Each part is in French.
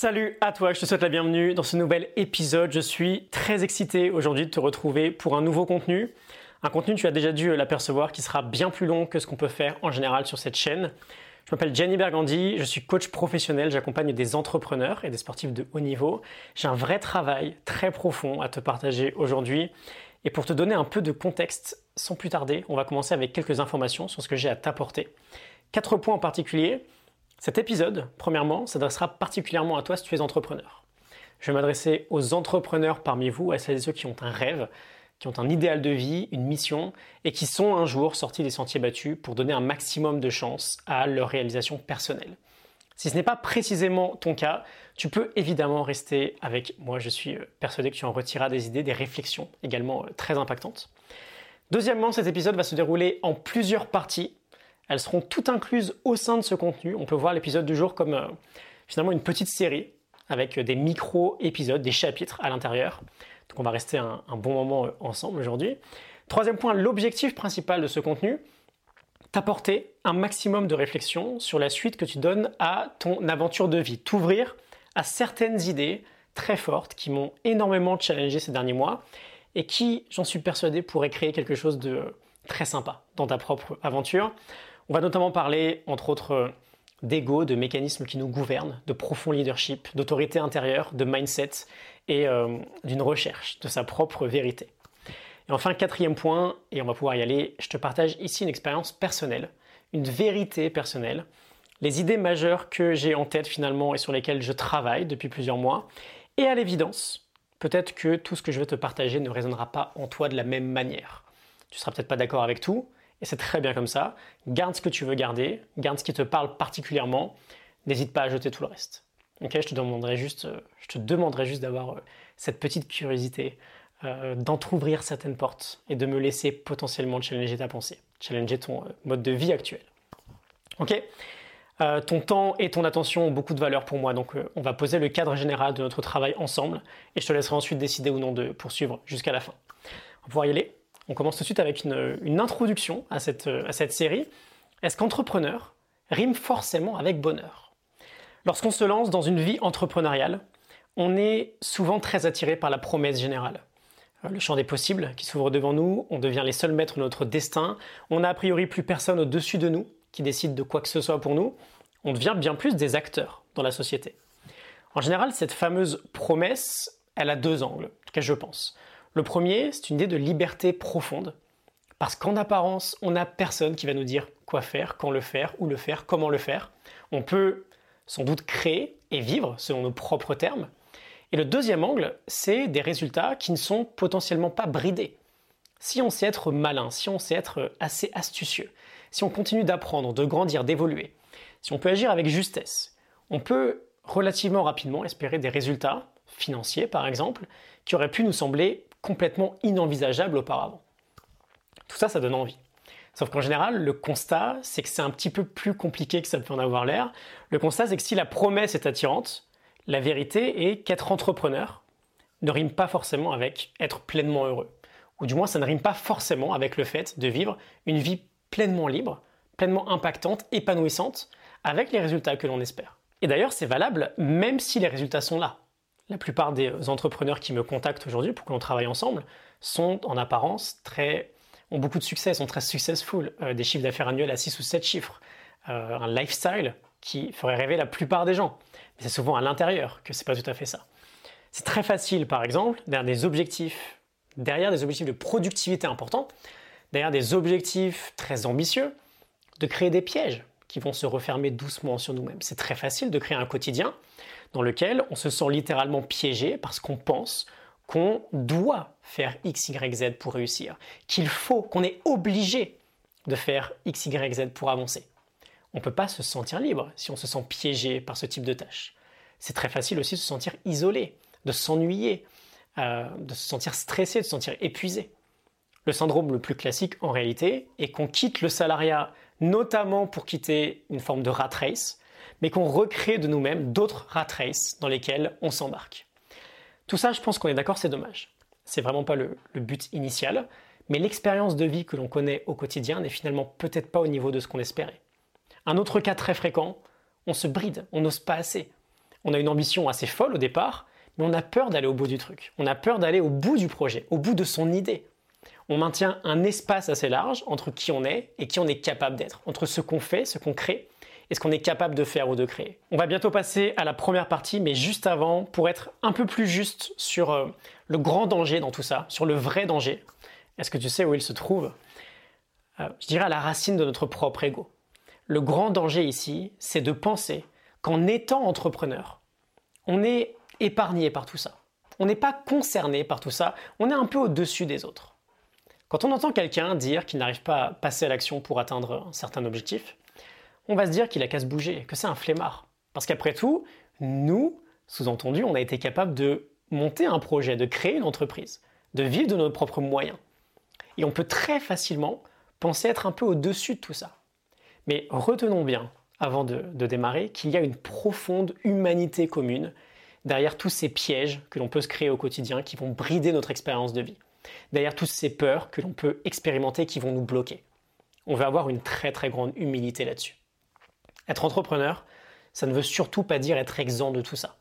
Salut à toi, je te souhaite la bienvenue dans ce nouvel épisode. Je suis très excité aujourd'hui de te retrouver pour un nouveau contenu. Un contenu, tu as déjà dû l'apercevoir, qui sera bien plus long que ce qu'on peut faire en général sur cette chaîne. Je m'appelle Jenny Bergandi, je suis coach professionnel, j'accompagne des entrepreneurs et des sportifs de haut niveau. J'ai un vrai travail très profond à te partager aujourd'hui. Et pour te donner un peu de contexte, sans plus tarder, on va commencer avec quelques informations sur ce que j'ai à t'apporter. Quatre points en particulier. Cet épisode, premièrement, s'adressera particulièrement à toi si tu es entrepreneur. Je vais m'adresser aux entrepreneurs parmi vous, à celles et ceux qui ont un rêve, qui ont un idéal de vie, une mission, et qui sont un jour sortis des sentiers battus pour donner un maximum de chance à leur réalisation personnelle. Si ce n'est pas précisément ton cas, tu peux évidemment rester avec moi. Je suis persuadé que tu en retireras des idées, des réflexions également euh, très impactantes. Deuxièmement, cet épisode va se dérouler en plusieurs parties elles seront toutes incluses au sein de ce contenu. On peut voir l'épisode du jour comme euh, finalement une petite série avec des micro-épisodes, des chapitres à l'intérieur. Donc on va rester un, bon moment euh, ensemble aujourd'hui. Troisième point, l'objectif principal de ce contenu, t'apporter un maximum de réflexion sur la suite que tu donnes à ton aventure de vie, t'ouvrir à certaines idées très fortes qui m'ont énormément challengé ces derniers mois et qui, j'en suis persuadé, pourraient créer quelque chose de très sympa dans ta propre aventure. On va notamment parler, entre autres, euh, d'ego, de mécanismes qui nous gouvernent, de profond leadership, d'autorité intérieure, de mindset et euh, d'une recherche de sa propre vérité. Et enfin, quatrième point, et on va pouvoir y aller, je te partage ici une expérience personnelle, une vérité personnelle, les idées majeures que j'ai en tête finalement et sur lesquelles je travaille depuis plusieurs mois. Et à l'évidence, peut-être que tout ce que je vais te partager ne résonnera pas en toi de la même manière. Tu seras peut-être pas d'accord avec tout, et c'est très bien comme ça. Garde ce que tu veux garder, garde ce qui te parle particulièrement. N'hésite pas à jeter tout le reste. Ok, je te demanderai juste, euh, je te demanderai juste d'avoir euh, cette petite curiosité, euh, d'entrouvrir certaines portes et de me laisser potentiellement challenger ta pensée, challenger ton mode de vie actuel. Ok ton temps et ton attention ont beaucoup de valeur pour moi, donc on va poser le cadre général de notre travail ensemble et je te laisserai ensuite décider ou non de poursuivre jusqu'à la fin. On va pouvoir y aller on commence tout de suite avec une, introduction à cette, à cette série. Est-ce qu'entrepreneur rime forcément avec bonheur? Lorsqu'on se lance dans une vie entrepreneuriale, on est souvent très attiré par la promesse générale. Euh, le champ des possibles qui s'ouvre devant nous, on devient les seuls maîtres de notre destin, on n'a a priori plus personne au-dessus de nous qui décide de quoi que ce soit pour nous, on devient bien plus des acteurs dans la société. En général, cette fameuse promesse, elle a deux angles, en tout cas je pense? Le premier, c'est une idée de liberté profonde. Parce qu'en apparence, on n'a personne qui va nous dire quoi faire, quand le faire, où le faire, comment le faire. On peut sans doute créer et vivre selon nos propres termes. Et le deuxième angle, c'est des résultats qui ne sont potentiellement pas bridés. Si on sait être malin, si on sait être assez astucieux, si on continue d'apprendre, de grandir, d'évoluer, si on peut agir avec justesse, on peut relativement rapidement espérer des résultats financiers par exemple, qui auraient pu nous sembler complètement inenvisageable auparavant. Tout ça, ça donne envie. Sauf qu'en général, le constat, c'est que c'est un petit peu plus compliqué que ça peut en avoir l'air. Le constat, c'est que si la promesse est attirante, la vérité est qu'être entrepreneur ne rime pas forcément avec être pleinement heureux. Ou du moins, ça ne rime pas forcément avec le fait de vivre une vie pleinement libre, pleinement impactante, épanouissante, avec les résultats que l'on espère. Et d'ailleurs, c'est valable même si les résultats sont là la plupart des entrepreneurs qui me contactent aujourd'hui pour que l'on travaille ensemble sont en apparence très ont beaucoup de succès, sont très successful, euh, des chiffres d'affaires annuels à 6 ou 7 chiffres, euh, un lifestyle qui ferait rêver la plupart des gens. Mais c'est souvent à l'intérieur que c'est pas tout à fait ça. C'est très facile, par exemple, derrière des objectifs, derrière des objectifs de productivité importants, derrière des objectifs très ambitieux, de créer des pièges qui vont se refermer doucement sur nous-mêmes. C'est très facile de créer un quotidien dans lequel on se sent littéralement piégé parce qu'on pense qu'on doit faire X, Y, Z pour réussir, qu'il faut, qu'on est obligé de faire X, Y, Z pour avancer. On ne peut pas se sentir libre si on se sent piégé par ce type de tâche. C'est très facile aussi de se sentir isolé, de s'ennuyer, euh, de se sentir stressé, de se sentir épuisé. Le syndrome le plus classique en réalité est qu'on quitte le salariat notamment pour quitter une forme de rat race, mais qu'on recrée de nous-mêmes d'autres rat races dans lesquelles on s'embarque. Tout ça, je pense qu'on est d'accord, c'est dommage. C'est vraiment pas le, but initial, mais l'expérience de vie que l'on connaît au quotidien n'est finalement peut-être pas au niveau de ce qu'on espérait. Un autre cas très fréquent, on se bride, on n'ose pas assez. On a une ambition assez folle au départ, mais on a peur d'aller au bout du truc. On a peur d'aller au bout du projet, au bout de son idée. On maintient un espace assez large entre qui on est et qui on est capable d'être, entre ce qu'on fait, ce qu'on crée et ce qu'on est capable de faire ou de créer. On va bientôt passer à la première partie, mais juste avant, pour être un peu plus juste sur euh, le grand danger dans tout ça, sur le vrai danger, est-ce que tu sais où il se trouve? Euh, Je dirais à la racine de notre propre ego. Le grand danger ici, c'est de penser qu'en étant entrepreneur, on est épargné par tout ça. On n'est pas concerné par tout ça, on est un peu au-dessus des autres. Quand on entend quelqu'un dire qu'il n'arrive pas à passer à l'action pour atteindre un certain objectif, on va se dire qu'il a qu'à se bouger, que c'est un flemmard. Parce qu'après tout, nous, sous-entendu, on a été capable de monter un projet, de créer une entreprise, de vivre de nos propres moyens. Et on peut très facilement penser être un peu au-dessus de tout ça. Mais retenons bien, avant de, de démarrer, qu'il y a une profonde humanité commune derrière tous ces pièges que l'on peut se créer au quotidien qui vont brider notre expérience de vie, derrière toutes ces peurs que l'on peut expérimenter qui vont nous bloquer. On va avoir une très très grande humilité là-dessus. Être entrepreneur, ça ne veut surtout pas dire être exempt de tout ça.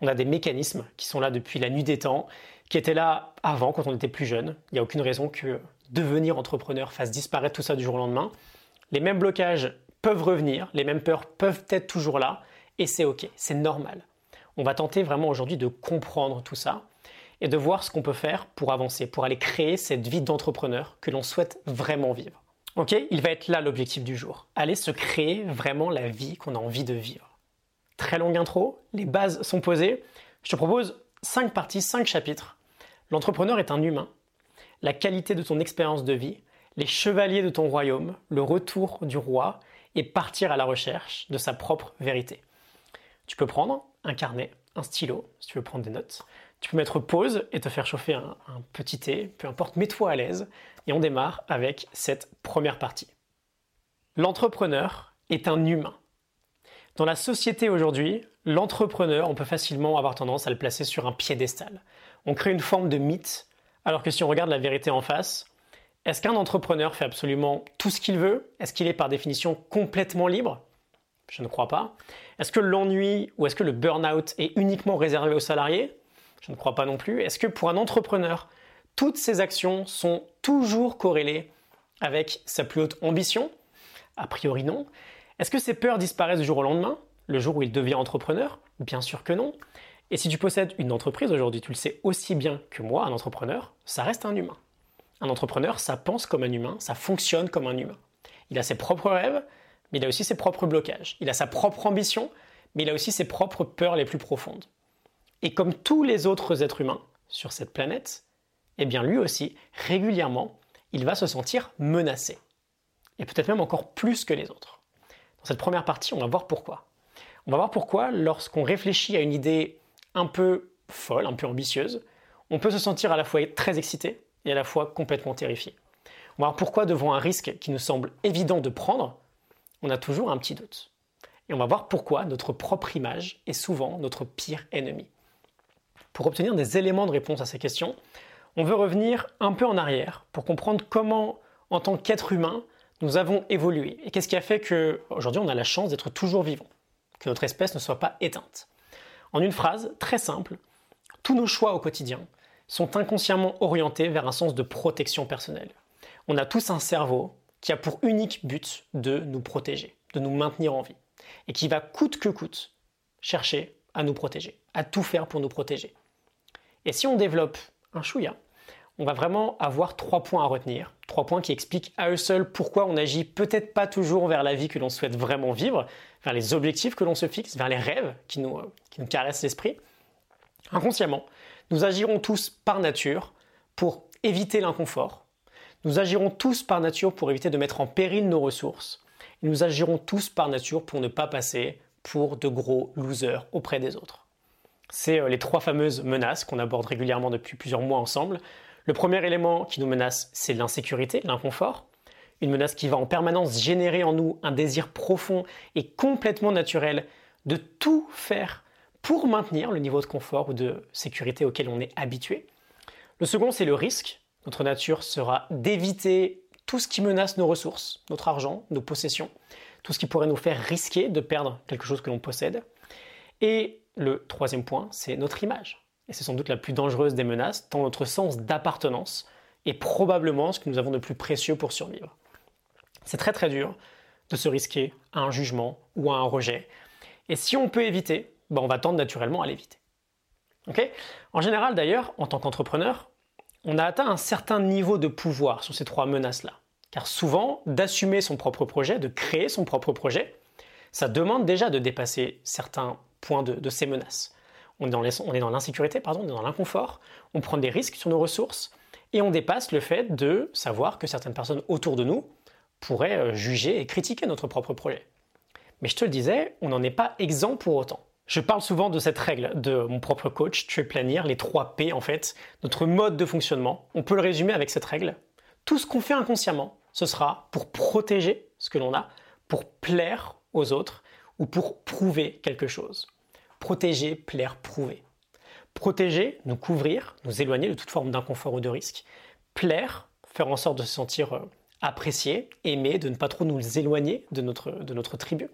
On a des mécanismes qui sont là depuis la nuit des temps, qui étaient là avant quand on était plus jeune. Il n'y a aucune raison que devenir entrepreneur fasse disparaître tout ça du jour au lendemain. Les mêmes blocages peuvent revenir, les mêmes peurs peuvent être toujours là, et c'est ok, c'est normal. On va tenter vraiment aujourd'hui de comprendre tout ça et de voir ce qu'on peut faire pour avancer, pour aller créer cette vie d'entrepreneur que l'on souhaite vraiment vivre. Ok, il va être là l'objectif du jour. Aller se créer vraiment la vie qu'on a envie de vivre. Très longue intro, les bases sont posées. Je te propose 5 parties, 5 chapitres. L'entrepreneur est un humain. La qualité de ton expérience de vie, les chevaliers de ton royaume, le retour du roi et partir à la recherche de sa propre vérité. Tu peux prendre un carnet, un stylo, si tu veux prendre des notes. Tu peux mettre pause et te faire chauffer un, petit thé, peu importe, mets-toi à l'aise. Et on démarre avec cette première partie. L'entrepreneur est un humain. Dans la société aujourd'hui, l'entrepreneur, on peut facilement avoir tendance à le placer sur un piédestal. On crée une forme de mythe, alors que si on regarde la vérité en face, est-ce qu'un entrepreneur fait absolument tout ce qu'il veut? Est-ce qu'il est par définition complètement libre? Je ne crois pas. Est-ce que l'ennui ou est-ce que le burn-out est uniquement réservé aux salariés? Je ne crois pas non plus. Est-ce que pour un entrepreneur, toutes ses actions sont toujours corrélées avec sa plus haute ambition? A priori non. Est-ce que ses peurs disparaissent du jour au lendemain, le jour où il devient entrepreneur? Bien sûr que non. Et si tu possèdes une entreprise aujourd'hui, tu le sais aussi bien que moi, un entrepreneur, ça reste un humain. Un entrepreneur, ça pense comme un humain, ça fonctionne comme un humain. Il a ses propres rêves, mais il a aussi ses propres blocages. Il a sa propre ambition, mais il a aussi ses propres peurs les plus profondes. Et comme tous les autres êtres humains sur cette planète, eh bien lui aussi, régulièrement, il va se sentir menacé. Et peut-être même encore plus que les autres. Dans cette première partie, on va voir pourquoi. On va voir pourquoi, lorsqu'on réfléchit à une idée un peu folle, un peu ambitieuse, on peut se sentir à la fois très excité et à la fois complètement terrifié. On va voir pourquoi, devant un risque qui nous semble évident de prendre, on a toujours un petit doute. Et on va voir pourquoi notre propre image est souvent notre pire ennemi. Pour obtenir des éléments de réponse à ces questions, on veut revenir un peu en arrière pour comprendre comment, en tant qu'être humain, nous avons évolué et qu'est-ce qui a fait qu'aujourd'hui on a la chance d'être toujours vivant, que notre espèce ne soit pas éteinte. En une phrase très simple, tous nos choix au quotidien sont inconsciemment orientés vers un sens de protection personnelle. On a tous un cerveau qui a pour unique but de nous protéger, de nous maintenir en vie, et qui va coûte que coûte chercher à nous protéger, à tout faire pour nous protéger. Et si on développe chouïa, on va vraiment avoir trois points à retenir, trois points qui expliquent à eux seuls pourquoi on agit peut-être pas toujours vers la vie que l'on souhaite vraiment vivre, vers les objectifs que l'on se fixe, vers les rêves qui nous, qui nous caressent l'esprit. Inconsciemment, nous agirons tous par nature pour éviter l'inconfort. Nous agirons tous par nature pour éviter de mettre en péril nos ressources. nous agirons tous par nature pour ne pas passer pour de gros losers auprès des autres c'est euh, les trois fameuses menaces qu'on aborde régulièrement depuis plusieurs mois ensemble. Le premier élément qui nous menace, c'est l'insécurité, l'inconfort. Une menace qui va en permanence générer en nous un désir profond et complètement naturel de tout faire pour maintenir le niveau de confort ou de sécurité auquel on est habitué. Le second, c'est le risque. Notre nature sera d'éviter tout ce qui menace nos ressources, notre argent, nos possessions, tout ce qui pourrait nous faire risquer de perdre quelque chose que l'on possède. Et le troisième point, c'est notre image. Et c'est sans doute la plus dangereuse des menaces, tant notre sens d'appartenance est probablement ce que nous avons de plus précieux pour survivre. C'est très très dur de se risquer à un jugement ou à un rejet. Et si on peut éviter, ben on va tendre naturellement à l'éviter. en général d'ailleurs, en tant qu'entrepreneur, on a atteint un certain niveau de pouvoir sur ces trois menaces-là. Car souvent, d'assumer son propre projet, de créer son propre projet, ça demande déjà de dépasser certains points de, ces menaces. On est dans l'insécurité, pardon, on est dans l'inconfort, on prend des risques sur nos ressources, et on dépasse le fait de savoir que certaines personnes autour de nous pourraient euh, juger et critiquer notre propre projet. Mais je te le disais, on n'en est pas exempt pour autant. Je parle souvent de cette règle de mon propre coach, tu es planir, les 3 P en fait, notre mode de fonctionnement. On peut le résumer avec cette règle. Tout ce qu'on fait inconsciemment, ce sera pour protéger ce que l'on a, pour plaire aux autres ou pour prouver quelque chose. Protéger, plaire, prouver. Protéger, nous couvrir, nous éloigner de toute forme d'inconfort ou de risque. Plaire, faire en sorte de se sentir euh, apprécié, aimé, de ne pas trop nous éloigner de notre, de notre tribu.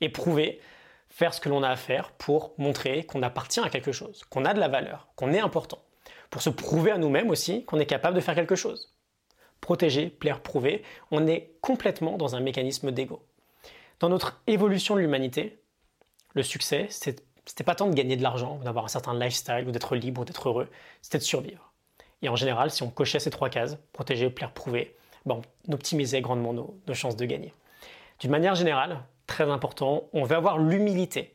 Et prouver, faire ce que l'on a à faire pour montrer qu'on appartient à quelque chose, qu'on a de la valeur, qu'on est important. Pour se prouver à nous-mêmes aussi qu'on est capable de faire quelque chose. Protéger, plaire, prouver, on est complètement dans un mécanisme d'ego. Dans notre évolution de l'humanité, le succès, c'était pas tant de gagner de l'argent, d'avoir un certain lifestyle, ou d'être libre, ou d'être heureux, c'était de survivre. Et en général, si on cochait ces trois cases, protéger, plaire, prouver, ben, on optimisait grandement nos, chances de gagner. D'une manière générale, très important, on veut avoir l'humilité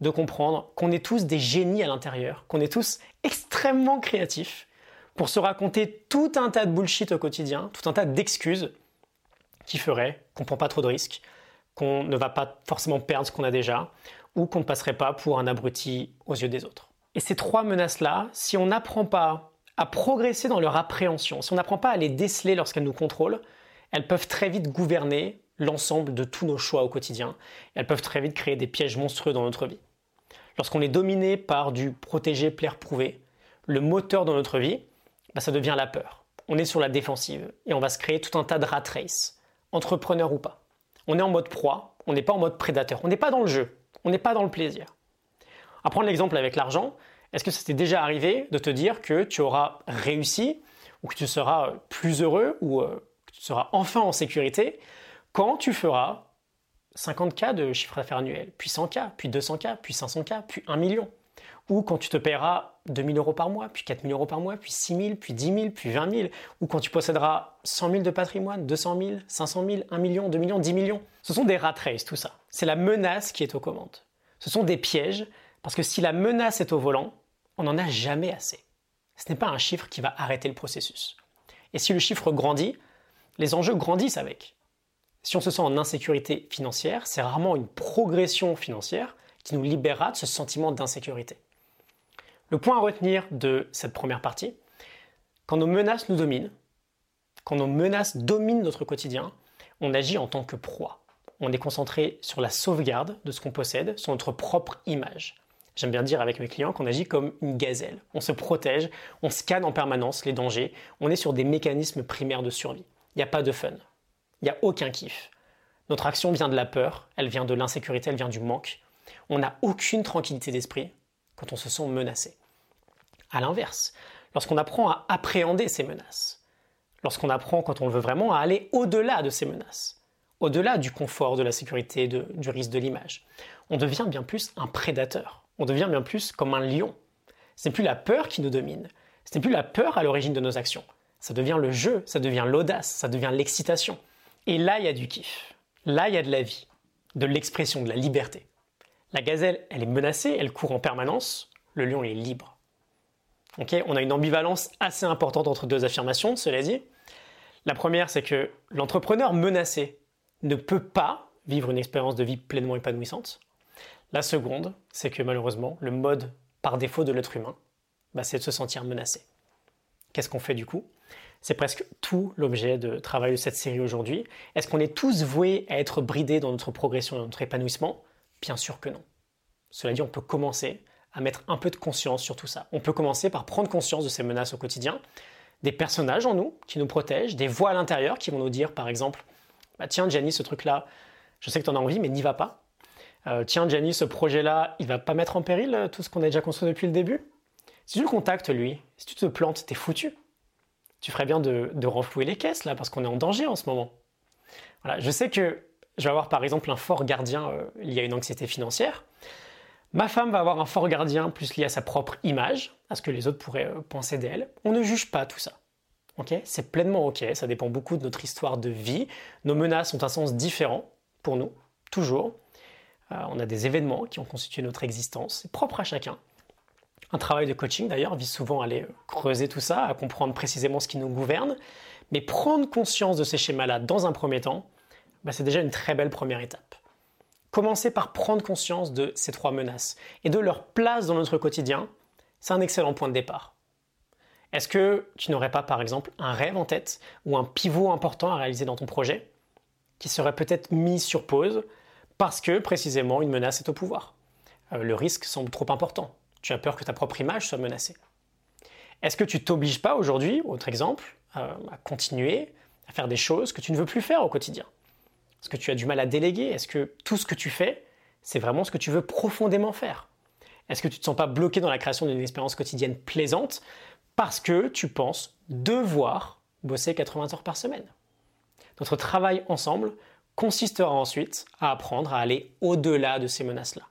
de comprendre qu'on est tous des génies à l'intérieur, qu'on est tous extrêmement créatifs pour se raconter tout un tas de bullshit au quotidien, tout un tas d'excuses qui feraient qu'on prend pas trop de risques, qu'on ne va pas forcément perdre ce qu'on a déjà, ou qu'on ne passerait pas pour un abruti aux yeux des autres. Et ces trois menaces-là, si on n'apprend pas à progresser dans leur appréhension, si on n'apprend pas à les déceler lorsqu'elles nous contrôlent, elles peuvent très vite gouverner l'ensemble de tous nos choix au quotidien. Elles peuvent très vite créer des pièges monstrueux dans notre vie. Lorsqu'on est dominé par du protéger, plaire, prouver, le moteur de notre vie, bah, ça devient la peur. On est sur la défensive et on va se créer tout un tas de rat race, entrepreneur ou pas on est en mode proie, on n'est pas en mode prédateur, on n'est pas dans le jeu, on n'est pas dans le plaisir. À prendre l'exemple avec l'argent, est-ce que ça t'est déjà arrivé de te dire que tu auras réussi ou que tu seras plus heureux ou euh, que tu seras enfin en sécurité quand tu feras 50K de chiffre d'affaires annuel, puis 100K, puis 200K, puis 500K, puis 1 million? Ou quand tu te paieras 2000 euros par mois, puis 4000 euros par mois, puis 6000, puis 10 000, puis 20 000, ou quand tu posséderas 100 000 de patrimoine, 200 000, 500 000, 1 million, 2 millions, 10 millions. Ce sont des rat races, tout ça. C'est la menace qui est aux commandes. Ce sont des pièges, parce que si la menace est au volant, on n'en a jamais assez. Ce n'est pas un chiffre qui va arrêter le processus. Et si le chiffre grandit, les enjeux grandissent avec. Si on se sent en insécurité financière, c'est rarement une progression financière qui nous libérera de ce sentiment d'insécurité. Le point à retenir de cette première partie, quand nos menaces nous dominent, quand nos menaces dominent notre quotidien, on agit en tant que proie. On est concentré sur la sauvegarde de ce qu'on possède, sur notre propre image. J'aime bien dire avec mes clients qu'on agit comme une gazelle. On se protège, on scanne en permanence les dangers, on est sur des mécanismes primaires de survie. Il n'y a pas de fun. Il n'y a aucun kiff. Notre action vient de la peur, elle vient de l'insécurité, elle vient du manque. On n'a aucune tranquillité d'esprit, quand on se sent menacé. À l'inverse, lorsqu'on apprend à appréhender ces menaces, lorsqu'on apprend quand on le veut vraiment à aller au-delà de ces menaces, au-delà du confort, de la sécurité, du risque de l'image, on devient bien plus un prédateur, on devient bien plus comme un lion. Ce n'est plus la peur qui nous domine, ce n'est plus la peur à l'origine de nos actions, ça devient le jeu, ça devient l'audace, ça devient l'excitation. Et là, il y a du kiff, là, il y a de la vie, de l'expression, de la liberté. La gazelle, elle est menacée, elle court en permanence, le lion est libre. on a une ambivalence assez importante entre deux affirmations, cela dit. La première, c'est que l'entrepreneur menacé ne peut pas vivre une expérience de vie pleinement épanouissante. La seconde, c'est que malheureusement, le mode par défaut de l'être humain, bah, c'est de se sentir menacé. Qu'est-ce qu'on fait du coup? C'est presque tout l'objet de travail de cette série aujourd'hui. Est-ce qu'on est tous voués à être bridés dans notre progression, dans notre épanouissement? Bien sûr que non. Cela dit, on peut commencer à mettre un peu de conscience sur tout ça. On peut commencer par prendre conscience de ces menaces au quotidien, des personnages en nous qui nous protègent, des voix à l'intérieur qui vont nous dire, par exemple, bah tiens, Jenny, ce truc-là, je sais que tu en as envie, mais n'y va pas. euh, Tiens, Gianni, ce projet-là, il va pas mettre en péril euh, tout ce qu'on a déjà construit depuis le début? Si tu le contactes, lui, si tu te plantes, t'es foutu. Tu ferais bien de, de renflouer les caisses, là, parce qu'on est en danger en ce moment. Voilà, je sais que je vais avoir par exemple un fort gardien euh, lié à une anxiété financière. Ma femme va avoir un fort gardien plus lié à sa propre image, à ce que les autres pourraient penser d'elle. On ne juge pas tout ça. c'est pleinement ok, ça dépend beaucoup de notre histoire de vie. Nos menaces ont un sens différent pour nous, toujours. Euh, on a des événements qui ont constitué notre existence, c'est propre à chacun. Un travail de coaching d'ailleurs vise souvent à aller creuser tout ça, à comprendre précisément ce qui nous gouverne, mais prendre conscience de ces schémas-là dans un premier temps, bah, c'est déjà une très belle première étape. Commencer par prendre conscience de ces trois menaces et de leur place dans notre quotidien, c'est un excellent point de départ. Est-ce que tu n'aurais pas par exemple un rêve en tête ou un pivot important à réaliser dans ton projet qui serait peut-être mis sur pause parce que précisément une menace est au pouvoir? Euh, le risque semble trop important. Tu as peur que ta propre image soit menacée. Est-ce que tu t'obliges pas aujourd'hui, autre exemple, euh, à continuer à faire des choses que tu ne veux plus faire au quotidien? Est-ce que tu as du mal à déléguer Est-ce que tout ce que tu fais, c'est vraiment ce que tu veux profondément faire? Est-ce que tu ne te sens pas bloqué dans la création d'une expérience quotidienne plaisante parce que tu penses devoir bosser 80 heures par semaine? Notre travail ensemble consistera ensuite à apprendre à aller au-delà de ces menaces-là.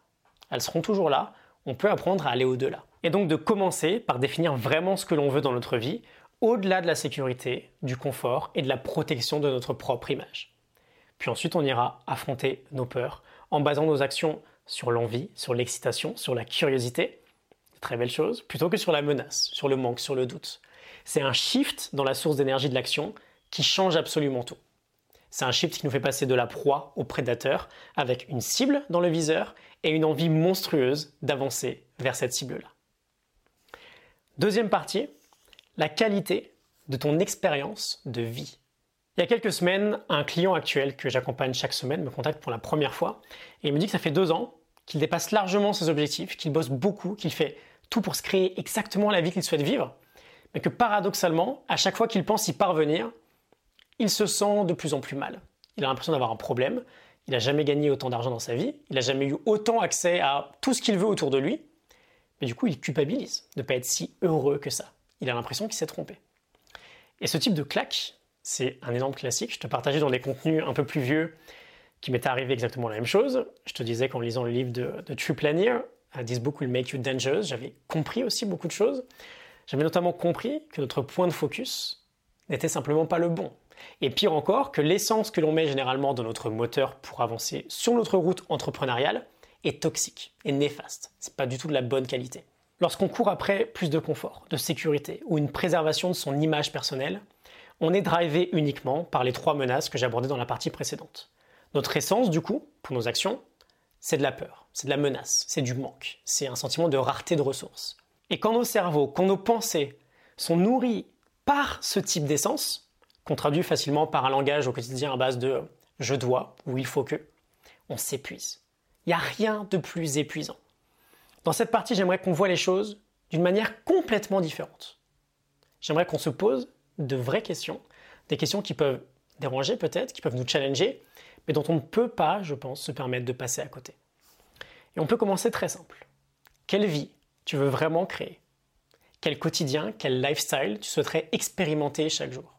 Elles seront toujours là, on peut apprendre à aller au-delà. Et donc de commencer par définir vraiment ce que l'on veut dans notre vie, au-delà de la sécurité, du confort et de la protection de notre propre image. Puis ensuite, on ira affronter nos peurs en basant nos actions sur l'envie, sur l'excitation, sur la curiosité, très belle chose, plutôt que sur la menace, sur le manque, sur le doute. C'est un shift dans la source d'énergie de l'action qui change absolument tout. C'est un shift qui nous fait passer de la proie au prédateur avec une cible dans le viseur et une envie monstrueuse d'avancer vers cette cible-là. Deuxième partie, la qualité de ton expérience de vie. Il y a quelques semaines, un client actuel que j'accompagne chaque semaine me contacte pour la première fois et il me dit que ça fait deux ans qu'il dépasse largement ses objectifs, qu'il bosse beaucoup, qu'il fait tout pour se créer exactement la vie qu'il souhaite vivre, mais que paradoxalement, à chaque fois qu'il pense y parvenir, il se sent de plus en plus mal. Il a l'impression d'avoir un problème. Il n'a jamais gagné autant d'argent dans sa vie. Il n'a jamais eu autant accès à tout ce qu'il veut autour de lui. Mais du coup, il culpabilise de ne pas être si heureux que ça. Il a l'impression qu'il s'est trompé. Et ce type de claque, c'est un exemple classique. Je te partageais dans des contenus un peu plus vieux qui m'était arrivé exactement la même chose. Je te disais qu'en lisant le livre de, de True Planier, This Book Will Make You Dangerous, j'avais compris aussi beaucoup de choses. J'avais notamment compris que notre point de focus n'était simplement pas le bon. Et pire encore, que l'essence que l'on met généralement dans notre moteur pour avancer sur notre route entrepreneuriale est toxique et néfaste. C'est pas du tout de la bonne qualité. Lorsqu'on court après plus de confort, de sécurité ou une préservation de son image personnelle, on est drivé uniquement par les trois menaces que j'abordais dans la partie précédente. Notre essence, du coup, pour nos actions, c'est de la peur, c'est de la menace, c'est du manque, c'est un sentiment de rareté de ressources. Et quand nos cerveaux, quand nos pensées sont nourris par ce type d'essence, qu'on traduit facilement par un langage au quotidien à base de je dois ou il faut que, on s'épuise. Il n'y a rien de plus épuisant. Dans cette partie, j'aimerais qu'on voit les choses d'une manière complètement différente. J'aimerais qu'on se pose de vraies questions, des questions qui peuvent déranger peut-être, qui peuvent nous challenger, mais dont on ne peut pas, je pense, se permettre de passer à côté. Et on peut commencer très simple. Quelle vie tu veux vraiment créer? Quel quotidien, quel lifestyle tu souhaiterais expérimenter chaque jour?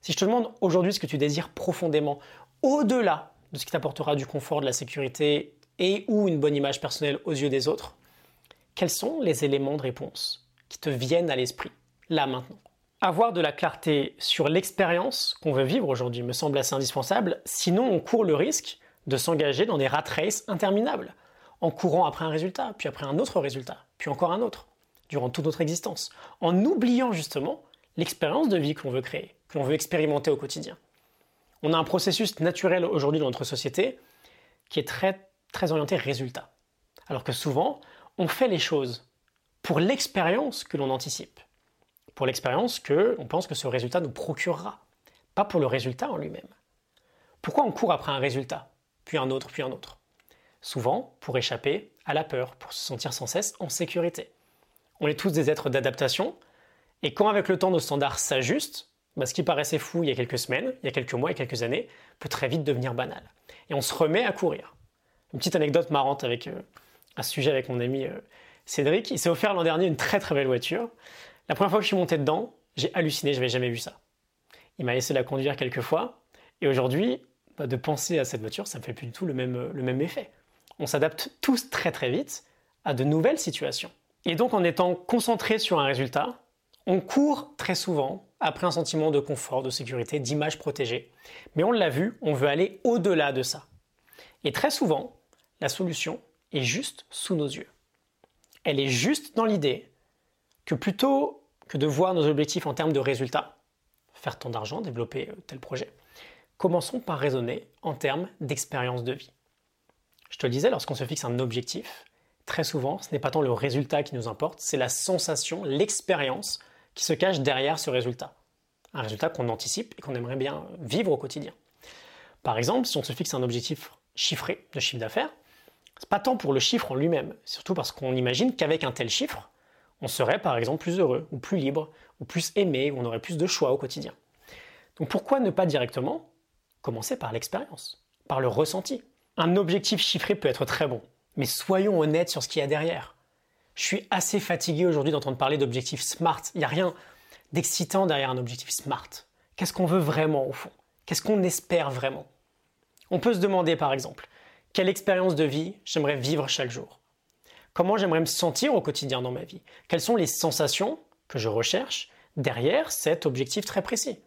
Si je te demande aujourd'hui ce que tu désires profondément, au-delà de ce qui t'apportera du confort, de la sécurité et ou une bonne image personnelle aux yeux des autres, quels sont les éléments de réponse qui te viennent à l'esprit, là maintenant? Avoir de la clarté sur l'expérience qu'on veut vivre aujourd'hui me semble assez indispensable, sinon on court le risque de s'engager dans des rat races interminables, en courant après un résultat, puis après un autre résultat, puis encore un autre, durant toute notre existence, en oubliant justement l'expérience de vie qu'on veut créer que l'on veut expérimenter au quotidien. On a un processus naturel aujourd'hui dans notre société qui est très, très orienté résultat. Alors que souvent, on fait les choses pour l'expérience que l'on anticipe, pour l'expérience que on pense que ce résultat nous procurera, pas pour le résultat en lui-même. Pourquoi on court après un résultat, puis un autre, puis un autre? Souvent pour échapper à la peur, pour se sentir sans cesse en sécurité. On est tous des êtres d'adaptation, et quand avec le temps nos standards s'ajustent, bah, ce qui paraissait fou il y a quelques semaines, il y a quelques mois, il y a quelques années, peut très vite devenir banal. Et on se remet à courir. Une petite anecdote marrante avec euh, sujet avec mon ami euh, Cédric. Il s'est offert l'an dernier une très très belle voiture. La première fois que je suis monté dedans, j'ai halluciné, je n'avais jamais vu ça. Il m'a laissé la conduire quelques fois. Et aujourd'hui, bah, de penser à cette voiture, ça ne me fait plus du tout le même, le même effet. On s'adapte tous très très vite à de nouvelles situations. Et donc en étant concentré sur un résultat, on court très souvent après un sentiment de confort, de sécurité, d'image protégée. Mais on l'a vu, on veut aller au-delà de ça. Et très souvent, la solution est juste sous nos yeux. Elle est juste dans l'idée que plutôt que de voir nos objectifs en termes de résultats, faire tant d'argent, développer euh, tel projet, commençons par raisonner en termes d'expérience de vie. Je te le disais, lorsqu'on se fixe un objectif, très souvent, ce n'est pas tant le résultat qui nous importe, c'est la sensation, l'expérience qui se cache derrière ce résultat. Un résultat qu'on anticipe et qu'on aimerait bien vivre au quotidien. Par exemple, si on se fixe un objectif chiffré de chiffre d'affaires, c'est pas tant pour le chiffre en lui-même, surtout parce qu'on imagine qu'avec un tel chiffre, on serait par exemple plus heureux, ou plus libre, ou plus aimé, ou on aurait plus de choix au quotidien. Donc pourquoi ne pas directement commencer par l'expérience, par le ressenti? Un objectif chiffré peut être très bon, mais soyons honnêtes sur ce qu'il y a derrière. Je suis assez fatigué aujourd'hui d'entendre parler d'objectifs SMART. Il n'y a rien d'excitant derrière un objectif SMART. Qu'est-ce qu'on veut vraiment au fond? Qu'est-ce qu'on espère vraiment? On peut se demander par exemple, quelle expérience de vie j'aimerais vivre chaque jour Comment j'aimerais me sentir au quotidien dans ma vie? Quelles sont les sensations que je recherche derrière cet objectif très précis?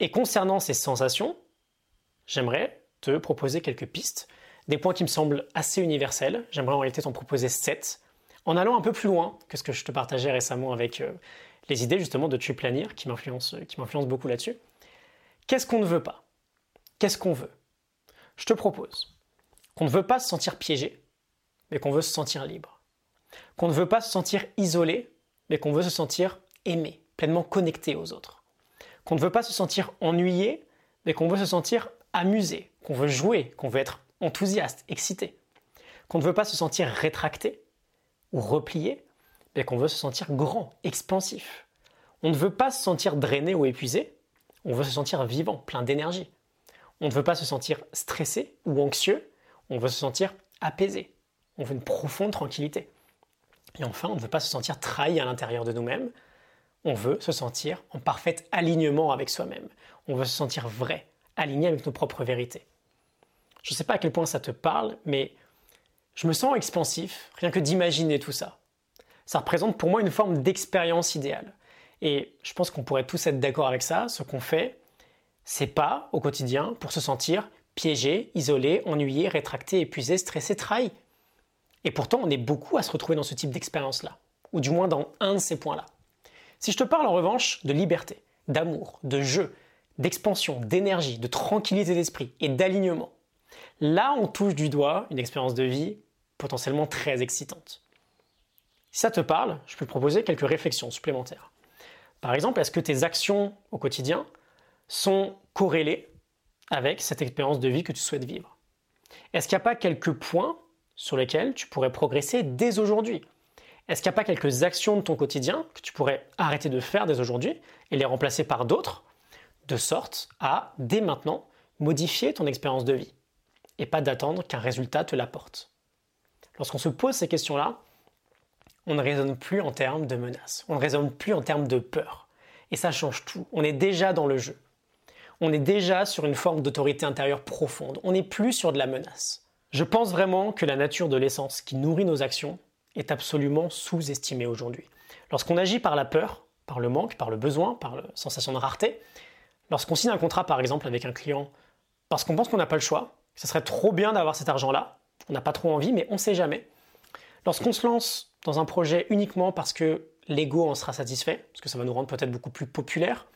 Et concernant ces sensations, j'aimerais te proposer quelques pistes des points qui me semblent assez universels. J'aimerais en réalité t'en proposer 7, en allant un peu plus loin que ce que je te partageais récemment avec euh, les idées justement de Tuplanir qui m'influencent qui beaucoup là-dessus. Qu'est-ce qu'on ne veut pas? Qu'est-ce qu'on veut? Je te propose qu'on ne veut pas se sentir piégé, mais qu'on veut se sentir libre. Qu'on ne veut pas se sentir isolé, mais qu'on veut se sentir aimé, pleinement connecté aux autres. Qu'on ne veut pas se sentir ennuyé, mais qu'on veut se sentir amusé, qu'on veut jouer, qu'on veut être enthousiaste, excité. Qu'on ne veut pas se sentir rétracté ou replié, mais qu'on veut se sentir grand, expansif. On ne veut pas se sentir drainé ou épuisé, on veut se sentir vivant, plein d'énergie. On ne veut pas se sentir stressé ou anxieux, on veut se sentir apaisé. On veut une profonde tranquillité. Et enfin, on ne veut pas se sentir trahi à l'intérieur de nous-mêmes, on veut se sentir en parfait alignement avec soi-même. On veut se sentir vrai, aligné avec nos propres vérités. Je ne sais pas à quel point ça te parle, mais je me sens expansif, rien que d'imaginer tout ça. Ça représente pour moi une forme d'expérience idéale. Et je pense qu'on pourrait tous être d'accord avec ça. Ce qu'on fait, c'est pas au quotidien pour se sentir piégé, isolé, ennuyé, rétracté, épuisé, stressé, trahi. Et pourtant, on est beaucoup à se retrouver dans ce type d'expérience-là, ou du moins dans un de ces points-là. Si je te parle en revanche de liberté, d'amour, de jeu, d'expansion, d'énergie, de tranquillité d'esprit et d'alignement, Là, on touche du doigt une expérience de vie potentiellement très excitante. Si ça te parle, je peux proposer quelques réflexions supplémentaires. Par exemple, est-ce que tes actions au quotidien sont corrélées avec cette expérience de vie que tu souhaites vivre? Est-ce qu'il n'y a pas quelques points sur lesquels tu pourrais progresser dès aujourd'hui Est-ce qu'il n'y a pas quelques actions de ton quotidien que tu pourrais arrêter de faire dès aujourd'hui et les remplacer par d'autres, de sorte à, dès maintenant, modifier ton expérience de vie et pas d'attendre qu'un résultat te l'apporte? Lorsqu'on se pose ces questions-là, on ne raisonne plus en termes de menaces, on ne raisonne plus en termes de peur. Et ça change tout. On est déjà dans le jeu. On est déjà sur une forme d'autorité intérieure profonde. On n'est plus sur de la menace. Je pense vraiment que la nature de l'essence qui nourrit nos actions est absolument sous-estimée aujourd'hui. Lorsqu'on agit par la peur, par le manque, par le besoin, par la sensation de rareté, lorsqu'on signe un contrat par exemple avec un client parce qu'on pense qu'on n'a pas le choix, ce serait trop bien d'avoir cet argent-là. On n'a pas trop envie, mais on ne sait jamais. Lorsqu'on se lance dans un projet uniquement parce que l'ego en sera satisfait, parce que ça va nous rendre peut-être beaucoup plus populaire,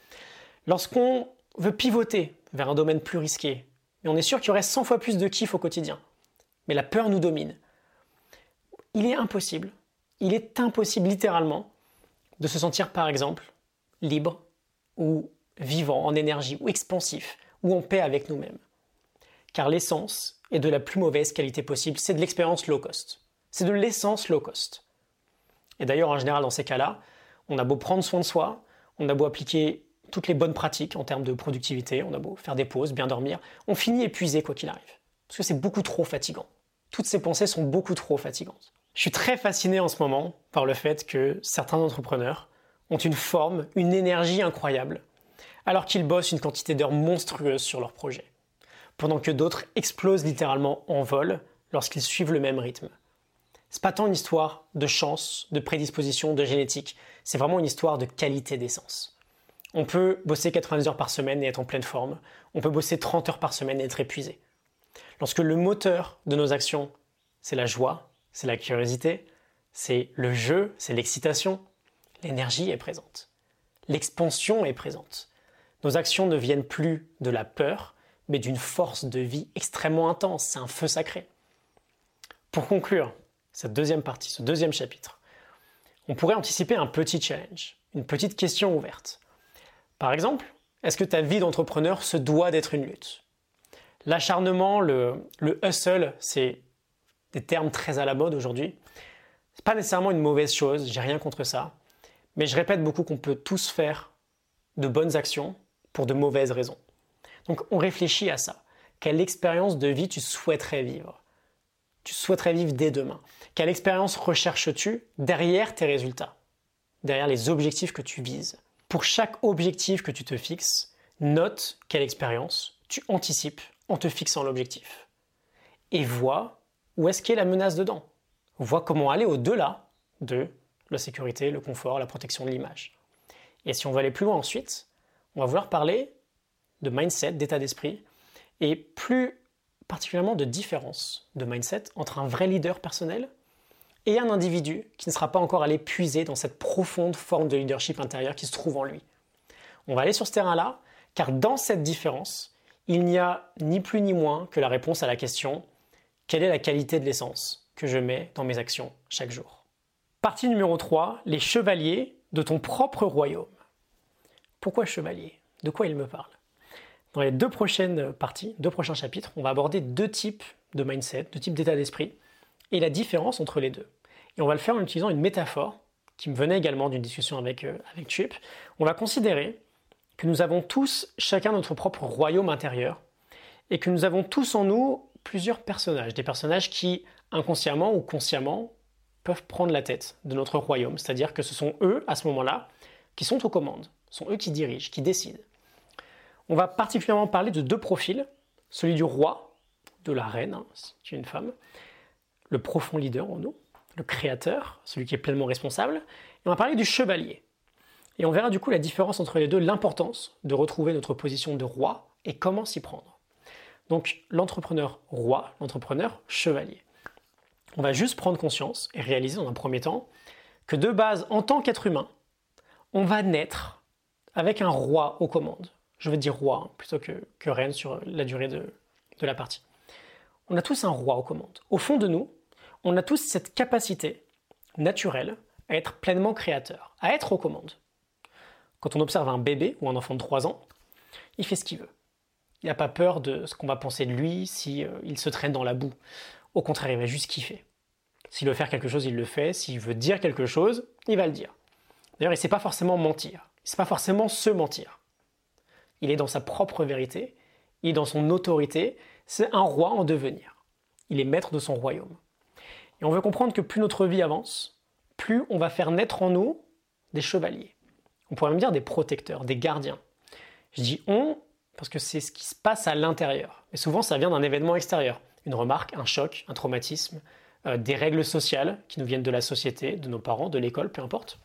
lorsqu'on veut pivoter vers un domaine plus risqué, mais on est sûr qu'il y aurait 100 fois plus de kiff au quotidien, mais la peur nous domine, il est impossible, il est impossible littéralement de se sentir par exemple libre ou vivant en énergie ou expansif ou en paix avec nous-mêmes car l'essence est de la plus mauvaise qualité possible, c'est de l'expérience low cost. C'est de l'essence low cost. Et d'ailleurs, en général, dans ces cas-là, on a beau prendre soin de soi, on a beau appliquer toutes les bonnes pratiques en termes de productivité, on a beau faire des pauses, bien dormir, on finit épuisé quoi qu'il arrive. parce que c'est beaucoup trop fatigant. Toutes ces pensées sont beaucoup trop fatigantes. Je suis très fasciné en ce moment par le fait que certains entrepreneurs ont une forme, une énergie incroyable, alors qu'ils bossent une quantité d'heures monstrueuses sur leur projet, pendant que d'autres explosent littéralement en vol lorsqu'ils suivent le même rythme. C'est pas tant une histoire de chance, de prédisposition, de génétique, c'est vraiment une histoire de qualité d'essence. On peut bosser 90 heures par semaine et être en pleine forme, on peut bosser 30 heures par semaine et être épuisé. Lorsque le moteur de nos actions, c'est la joie, c'est la curiosité, c'est le jeu, c'est l'excitation, l'énergie est présente. L'expansion est présente. Nos actions ne viennent plus de la peur, mais d'une force de vie extrêmement intense. C'est un feu sacré. Pour conclure cette deuxième partie, ce deuxième chapitre, on pourrait anticiper un petit challenge, une petite question ouverte. Par exemple, est-ce que ta vie d'entrepreneur se doit d'être une lutte? L'acharnement, le, le hustle, c'est des termes très à la mode aujourd'hui. C'est pas nécessairement une mauvaise chose, j'ai rien contre ça. Mais je répète beaucoup qu'on peut tous faire de bonnes actions pour de mauvaises raisons. Donc on réfléchit à ça. Quelle expérience de vie tu souhaiterais vivre? Tu souhaiterais vivre dès demain. Quelle expérience recherches-tu derrière tes résultats? Derrière les objectifs que tu vises Pour chaque objectif que tu te fixes, note quelle expérience tu anticipes en te fixant l'objectif. Et vois où est-ce qu'est la menace dedans. Vois comment aller au-delà de la sécurité, le confort, la protection de l'image. Et si on va aller plus loin ensuite, on va vouloir parler de mindset, d'état d'esprit, et plus particulièrement de différence de mindset entre un vrai leader personnel et un individu qui ne sera pas encore allé puiser dans cette profonde forme de leadership intérieur qui se trouve en lui. On va aller sur ce terrain-là, car dans cette différence, il n'y a ni plus ni moins que la réponse à la question quelle est la qualité de l'essence que je mets dans mes actions chaque jour? Partie numéro 3, les chevaliers de ton propre royaume. Pourquoi chevalier De quoi il me parle Dans les deux prochaines parties, deux prochains chapitres, on va aborder deux types de mindset, deux types d'état d'esprit, et la différence entre les deux. Et on va le faire en utilisant une métaphore qui me venait également d'une discussion avec, euh, avec Chip. On va considérer que nous avons tous chacun notre propre royaume intérieur et que nous avons tous en nous plusieurs personnages, des personnages qui inconsciemment ou consciemment peuvent prendre la tête de notre royaume, c'est-à-dire que ce sont eux, à ce moment-là, qui sont aux commandes, ce sont eux qui dirigent, qui décident. On va particulièrement parler de deux profils, celui du roi, de la reine, hein, est une femme, le profond leader en nous, le créateur, celui qui est pleinement responsable, et on va parler du chevalier. Et on verra du coup la différence entre les deux, l'importance de retrouver notre position de roi et comment s'y prendre. Donc l'entrepreneur roi, l'entrepreneur chevalier on va juste prendre conscience et réaliser dans un premier temps que de base, en tant qu'être humain, on va naître avec un roi aux commandes. Je veux dire roi hein, plutôt que, reine sur la durée de la partie. On a tous un roi aux commandes. Au fond de nous, on a tous cette capacité naturelle à être pleinement créateur, à être aux commandes. Quand on observe un bébé ou un enfant de 3 ans, il fait ce qu'il veut. Il n'a pas peur de ce qu'on va penser de lui si euh, se traîne dans la boue. Au contraire, il va juste kiffer. S'il veut faire quelque chose, il le fait. S'il veut dire quelque chose, il va le dire. D'ailleurs, il ne sait pas forcément mentir. Il ne sait pas forcément se mentir. Il est dans sa propre vérité. Il est dans son autorité. C'est un roi en devenir. Il est maître de son royaume. Et on veut comprendre que plus notre vie avance, plus on va faire naître en nous des chevaliers. On pourrait même dire des protecteurs, des gardiens. Je dis on parce que c'est ce qui se passe à l'intérieur. Mais souvent, ça vient d'un événement extérieur une remarque, un choc, un traumatisme, euh, des règles sociales qui nous viennent de la société, de nos parents, de l'école, peu importe.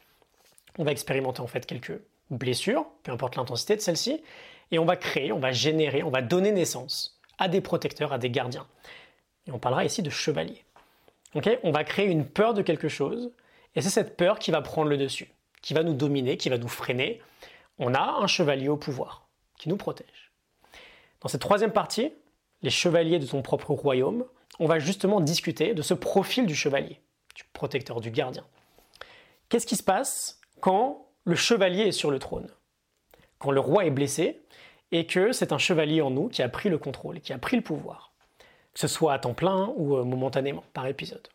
On va expérimenter en fait quelques blessures, peu importe l'intensité de celles-ci, et on va créer, on va générer, on va donner naissance à des protecteurs, à des gardiens. Et on parlera ici de chevaliers. on va créer une peur de quelque chose, et c'est cette peur qui va prendre le dessus, qui va nous dominer, qui va nous freiner. On a un chevalier au pouvoir qui nous protège. Dans cette troisième partie, les chevaliers de ton propre royaume, on va justement discuter de ce profil du chevalier, du protecteur, du gardien. Qu'est-ce qui se passe quand le chevalier est sur le trône? Quand le roi est blessé et que c'est un chevalier en nous qui a pris le contrôle, qui a pris le pouvoir, que ce soit à temps plein ou euh, momentanément, par épisode.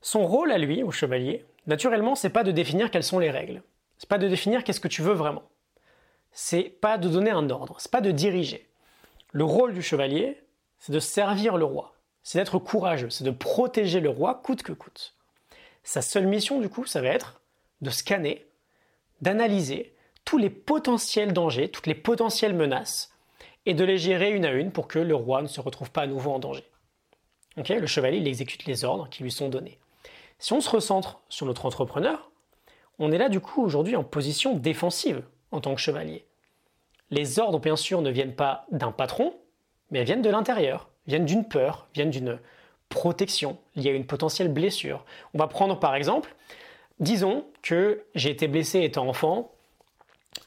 Son rôle à lui, au chevalier, naturellement, c'est pas de définir quelles sont les règles. C'est pas de définir qu'est-ce que tu veux vraiment. C'est pas de donner un ordre, c'est pas de diriger. Le rôle du chevalier, c'est de servir le roi, c'est d'être courageux, c'est de protéger le roi coûte que coûte. Sa seule mission, du coup, ça va être de scanner, d'analyser tous les potentiels dangers, toutes les potentielles menaces, et de les gérer une à une pour que le roi ne se retrouve pas à nouveau en danger. le chevalier, il exécute les ordres qui lui sont donnés. Si on se recentre sur notre entrepreneur, on est là du coup aujourd'hui en position défensive en tant que chevalier. Les ordres, bien sûr, ne viennent pas d'un patron, mais viennent de l'intérieur, viennent d'une peur, viennent d'une protection liée à une potentielle blessure. On va prendre par exemple, disons que j'ai été blessé étant enfant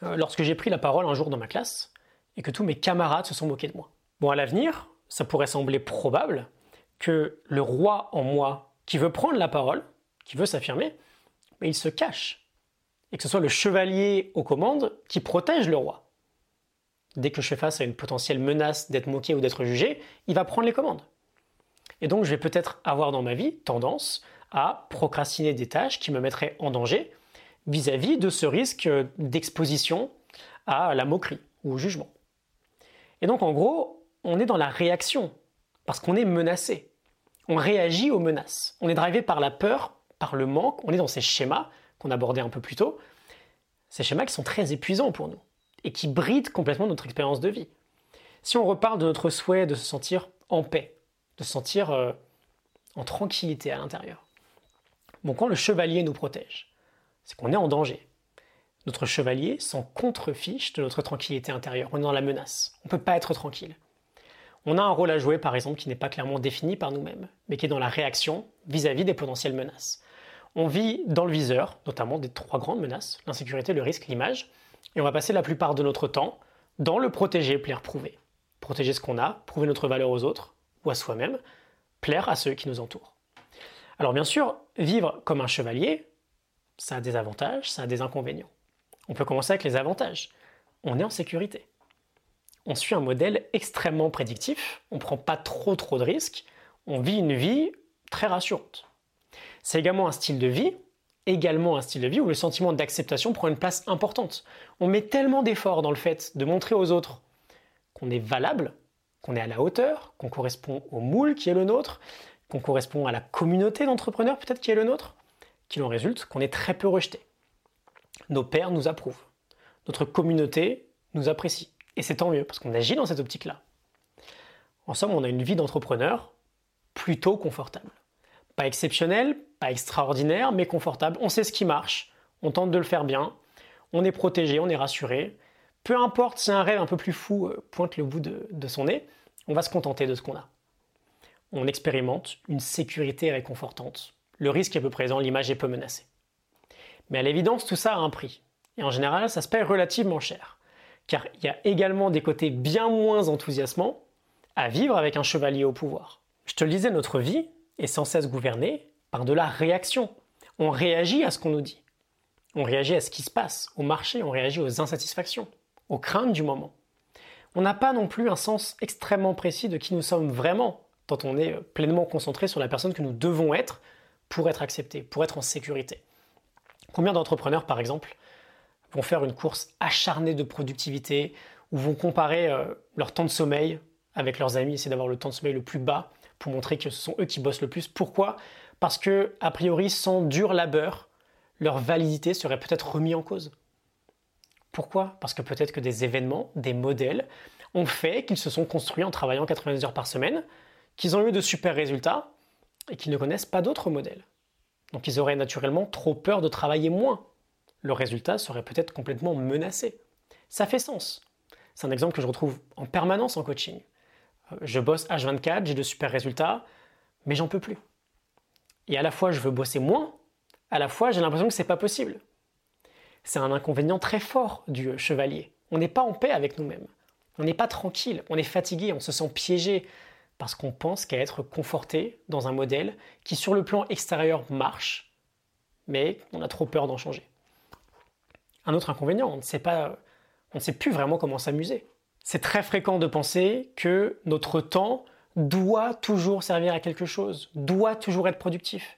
euh, lorsque j'ai pris la parole un jour dans ma classe et que tous mes camarades se sont moqués de moi. Bon, à l'avenir, ça pourrait sembler probable que le roi en moi qui veut prendre la parole, qui veut s'affirmer, mais il se cache. Et que ce soit le chevalier aux commandes qui protège le roi. Dès que je fais face à une potentielle menace d'être moqué ou d'être jugé, il va prendre les commandes. Et donc je vais peut-être avoir dans ma vie tendance à procrastiner des tâches qui me mettraient en danger vis-à-vis de ce risque d'exposition à la moquerie ou au jugement. Et donc en gros, on est dans la réaction parce qu'on est menacé. On réagit aux menaces. On est drivé par la peur, par le manque. On est dans ces schémas qu'on abordait un peu plus tôt. Ces schémas qui sont très épuisants pour nous et qui brident complètement notre expérience de vie. Si on reparle de notre souhait de se sentir en paix, de se sentir euh, en tranquillité à l'intérieur, bon, quand le chevalier nous protège, c'est qu'on est en danger. Notre chevalier s'en contrefiche de notre tranquillité intérieure. On est dans la menace. On ne peut pas être tranquille. On a un rôle à jouer, par exemple, qui n'est pas clairement défini par nous-mêmes, mais qui est dans la réaction vis-à-vis des potentielles menaces. On vit dans le viseur, notamment des trois grandes menaces, l'insécurité, le risque, l'image, et on va passer la plupart de notre temps dans le protéger, plaire, prouver. Protéger ce qu'on a, prouver notre valeur aux autres ou à soi-même, plaire à ceux qui nous entourent. Alors bien sûr, vivre comme un chevalier, ça a des avantages, ça a des inconvénients. On peut commencer avec les avantages. On est en sécurité. On suit un modèle extrêmement prédictif, on ne prend pas trop trop de risques, on vit une vie très rassurante. C'est également un style de vie également un style de vie où le sentiment d'acceptation prend une place importante. On met tellement d'efforts dans le fait de montrer aux autres qu'on est valable, qu'on est à la hauteur, qu'on correspond au moule qui est le nôtre, qu'on correspond à la communauté d'entrepreneurs peut-être qui est le nôtre, qu'il en résulte qu'on est très peu rejeté. Nos pairs nous approuvent. Notre communauté nous apprécie. Et c'est tant mieux, parce qu'on agit dans cette optique-là. En somme, on a une vie d'entrepreneur plutôt confortable. Pas exceptionnel, pas extraordinaire, mais confortable. On sait ce qui marche, on tente de le faire bien, on est protégé, on est rassuré. Peu importe si un rêve un peu plus fou euh, pointe le bout de, de son nez, on va se contenter de ce qu'on a. On expérimente une sécurité réconfortante. Le risque est peu présent, l'image est peu menacée. Mais à l'évidence, tout ça a un prix. Et en général, ça se paye relativement cher. Car il y a également des côtés bien moins enthousiasmants à vivre avec un chevalier au pouvoir. Je te le disais, notre vie, est sans cesse gouverné par de la réaction. On réagit à ce qu'on nous dit. On réagit à ce qui se passe au marché, on réagit aux insatisfactions, aux craintes du moment. On n'a pas non plus un sens extrêmement précis de qui nous sommes vraiment, tant on est pleinement concentré sur la personne que nous devons être pour être accepté, pour être en sécurité. Combien d'entrepreneurs, par exemple, vont faire une course acharnée de productivité ou vont comparer euh, leur temps de sommeil avec leurs amis, essayer d'avoir le temps de sommeil le plus bas pour montrer que ce sont eux qui bossent le plus. Pourquoi? Parce que, a priori, sans dur labeur, leur validité serait peut-être remise en cause. Pourquoi? Parce que peut-être que des événements, des modèles, ont fait qu'ils se sont construits en travaillant 90 heures par semaine, qu'ils ont eu de super résultats et qu'ils ne connaissent pas d'autres modèles. Donc ils auraient naturellement trop peur de travailler moins. Le résultat serait peut-être complètement menacé. Ça fait sens. C'est un exemple que je retrouve en permanence en coaching je bosse H24, j'ai de super résultats, mais j'en peux plus. Et à la fois, je veux bosser moins, à la fois, j'ai l'impression que c'est pas possible. C'est un inconvénient très fort du chevalier. On n'est pas en paix avec nous-mêmes. On n'est pas tranquille, on est fatigué, on se sent piégé parce qu'on pense qu'à être conforté dans un modèle qui sur le plan extérieur marche, mais on a trop peur d'en changer. Un autre inconvénient, on ne sait pas, on ne sait plus vraiment comment s'amuser. C'est très fréquent de penser que notre temps doit toujours servir à quelque chose, doit toujours être productif.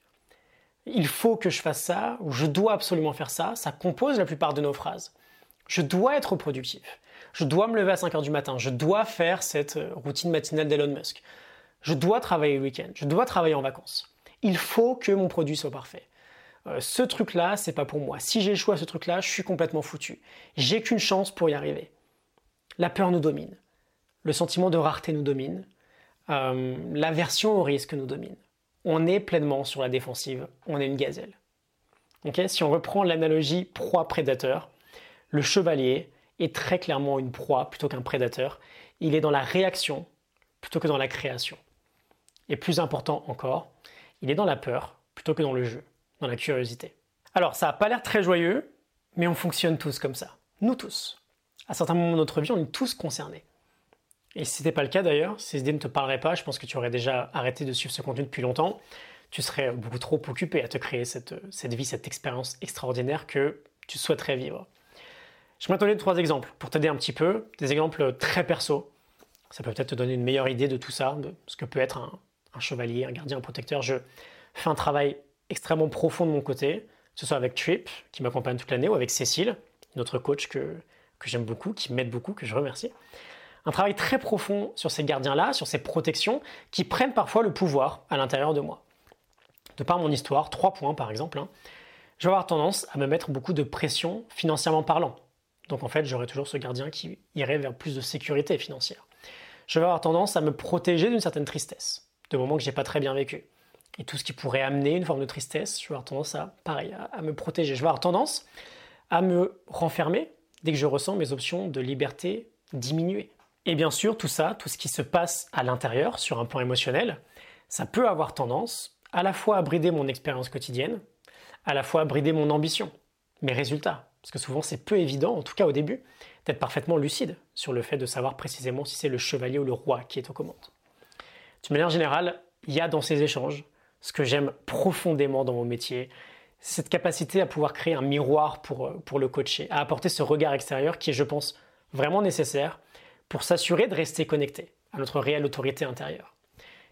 Il faut que je fasse ça, ou je dois absolument faire ça, ça compose la plupart de nos phrases. Je dois être productif. Je dois me lever à 5 heures du matin. Je dois faire cette euh, routine matinale d'Elon Musk. Je dois travailler le week-end. Je dois travailler en vacances. Il faut que mon produit soit parfait. Euh, ce truc-là, c'est pas pour moi. Si j'échoue à ce truc-là, je suis complètement foutu. J'ai qu'une chance pour y arriver. La peur nous domine. Le sentiment de rareté nous domine. Euh, l'aversion au risque nous domine. On est pleinement sur la défensive. On est une gazelle. si on reprend l'analogie proie-prédateur, le chevalier est très clairement une proie plutôt qu'un prédateur. Il est dans la réaction plutôt que dans la création. Et plus important encore, il est dans la peur plutôt que dans le jeu la curiosité. Alors, ça n'a pas l'air très joyeux, mais on fonctionne tous comme ça. Nous tous. À certains moments de notre vie, on est tous concernés. Et si ce n'était pas le cas d'ailleurs, si cette idée ne te parlerait pas, je pense que tu aurais déjà arrêté de suivre ce contenu depuis longtemps. Tu serais beaucoup trop occupé à te créer cette, cette vie, cette expérience extraordinaire que tu souhaiterais vivre. Je vais te donner trois exemples pour t'aider un petit peu, des exemples très perso. Ça peut peut-être te donner une meilleure idée de tout ça, de ce que peut être un chevalier, un gardien, un protecteur. Je fais un travail extrêmement profond de mon côté, que ce soit avec Trip, qui m'accompagne toute l'année, ou avec Cécile, notre coach que, que j'aime beaucoup, qui m'aide beaucoup, que je remercie. Un travail très profond sur ces gardiens-là, sur ces protections, qui prennent parfois le pouvoir à l'intérieur de moi. De par mon histoire, trois points par exemple, hein, je vais avoir tendance à me mettre beaucoup de pression financièrement parlant. Donc en fait, j'aurai toujours ce gardien qui irait vers plus de sécurité financière. Je vais avoir tendance à me protéger d'une certaine tristesse, de moments que j'ai pas très bien vécu et tout ce qui pourrait amener une forme de tristesse, je vais avoir tendance à, pareil, à, me protéger. Je vais avoir tendance à me renfermer dès que je ressens mes options de liberté diminuer. Et bien sûr, tout ça, tout ce qui se passe à l'intérieur, sur un plan émotionnel, ça peut avoir tendance à la fois à brider mon expérience quotidienne, à la fois à brider mon ambition, mes résultats. Parce que souvent, c'est peu évident, en tout cas au début, d'être parfaitement lucide sur le fait de savoir précisément si c'est le chevalier ou le roi qui est aux commandes. De manière générale, il y a dans ces échanges ce que j'aime profondément dans mon métier, cette capacité à pouvoir créer un miroir pour, euh, pour le coacher, à apporter ce regard extérieur qui est, je pense, vraiment nécessaire pour s'assurer de rester connecté à notre réelle autorité intérieure.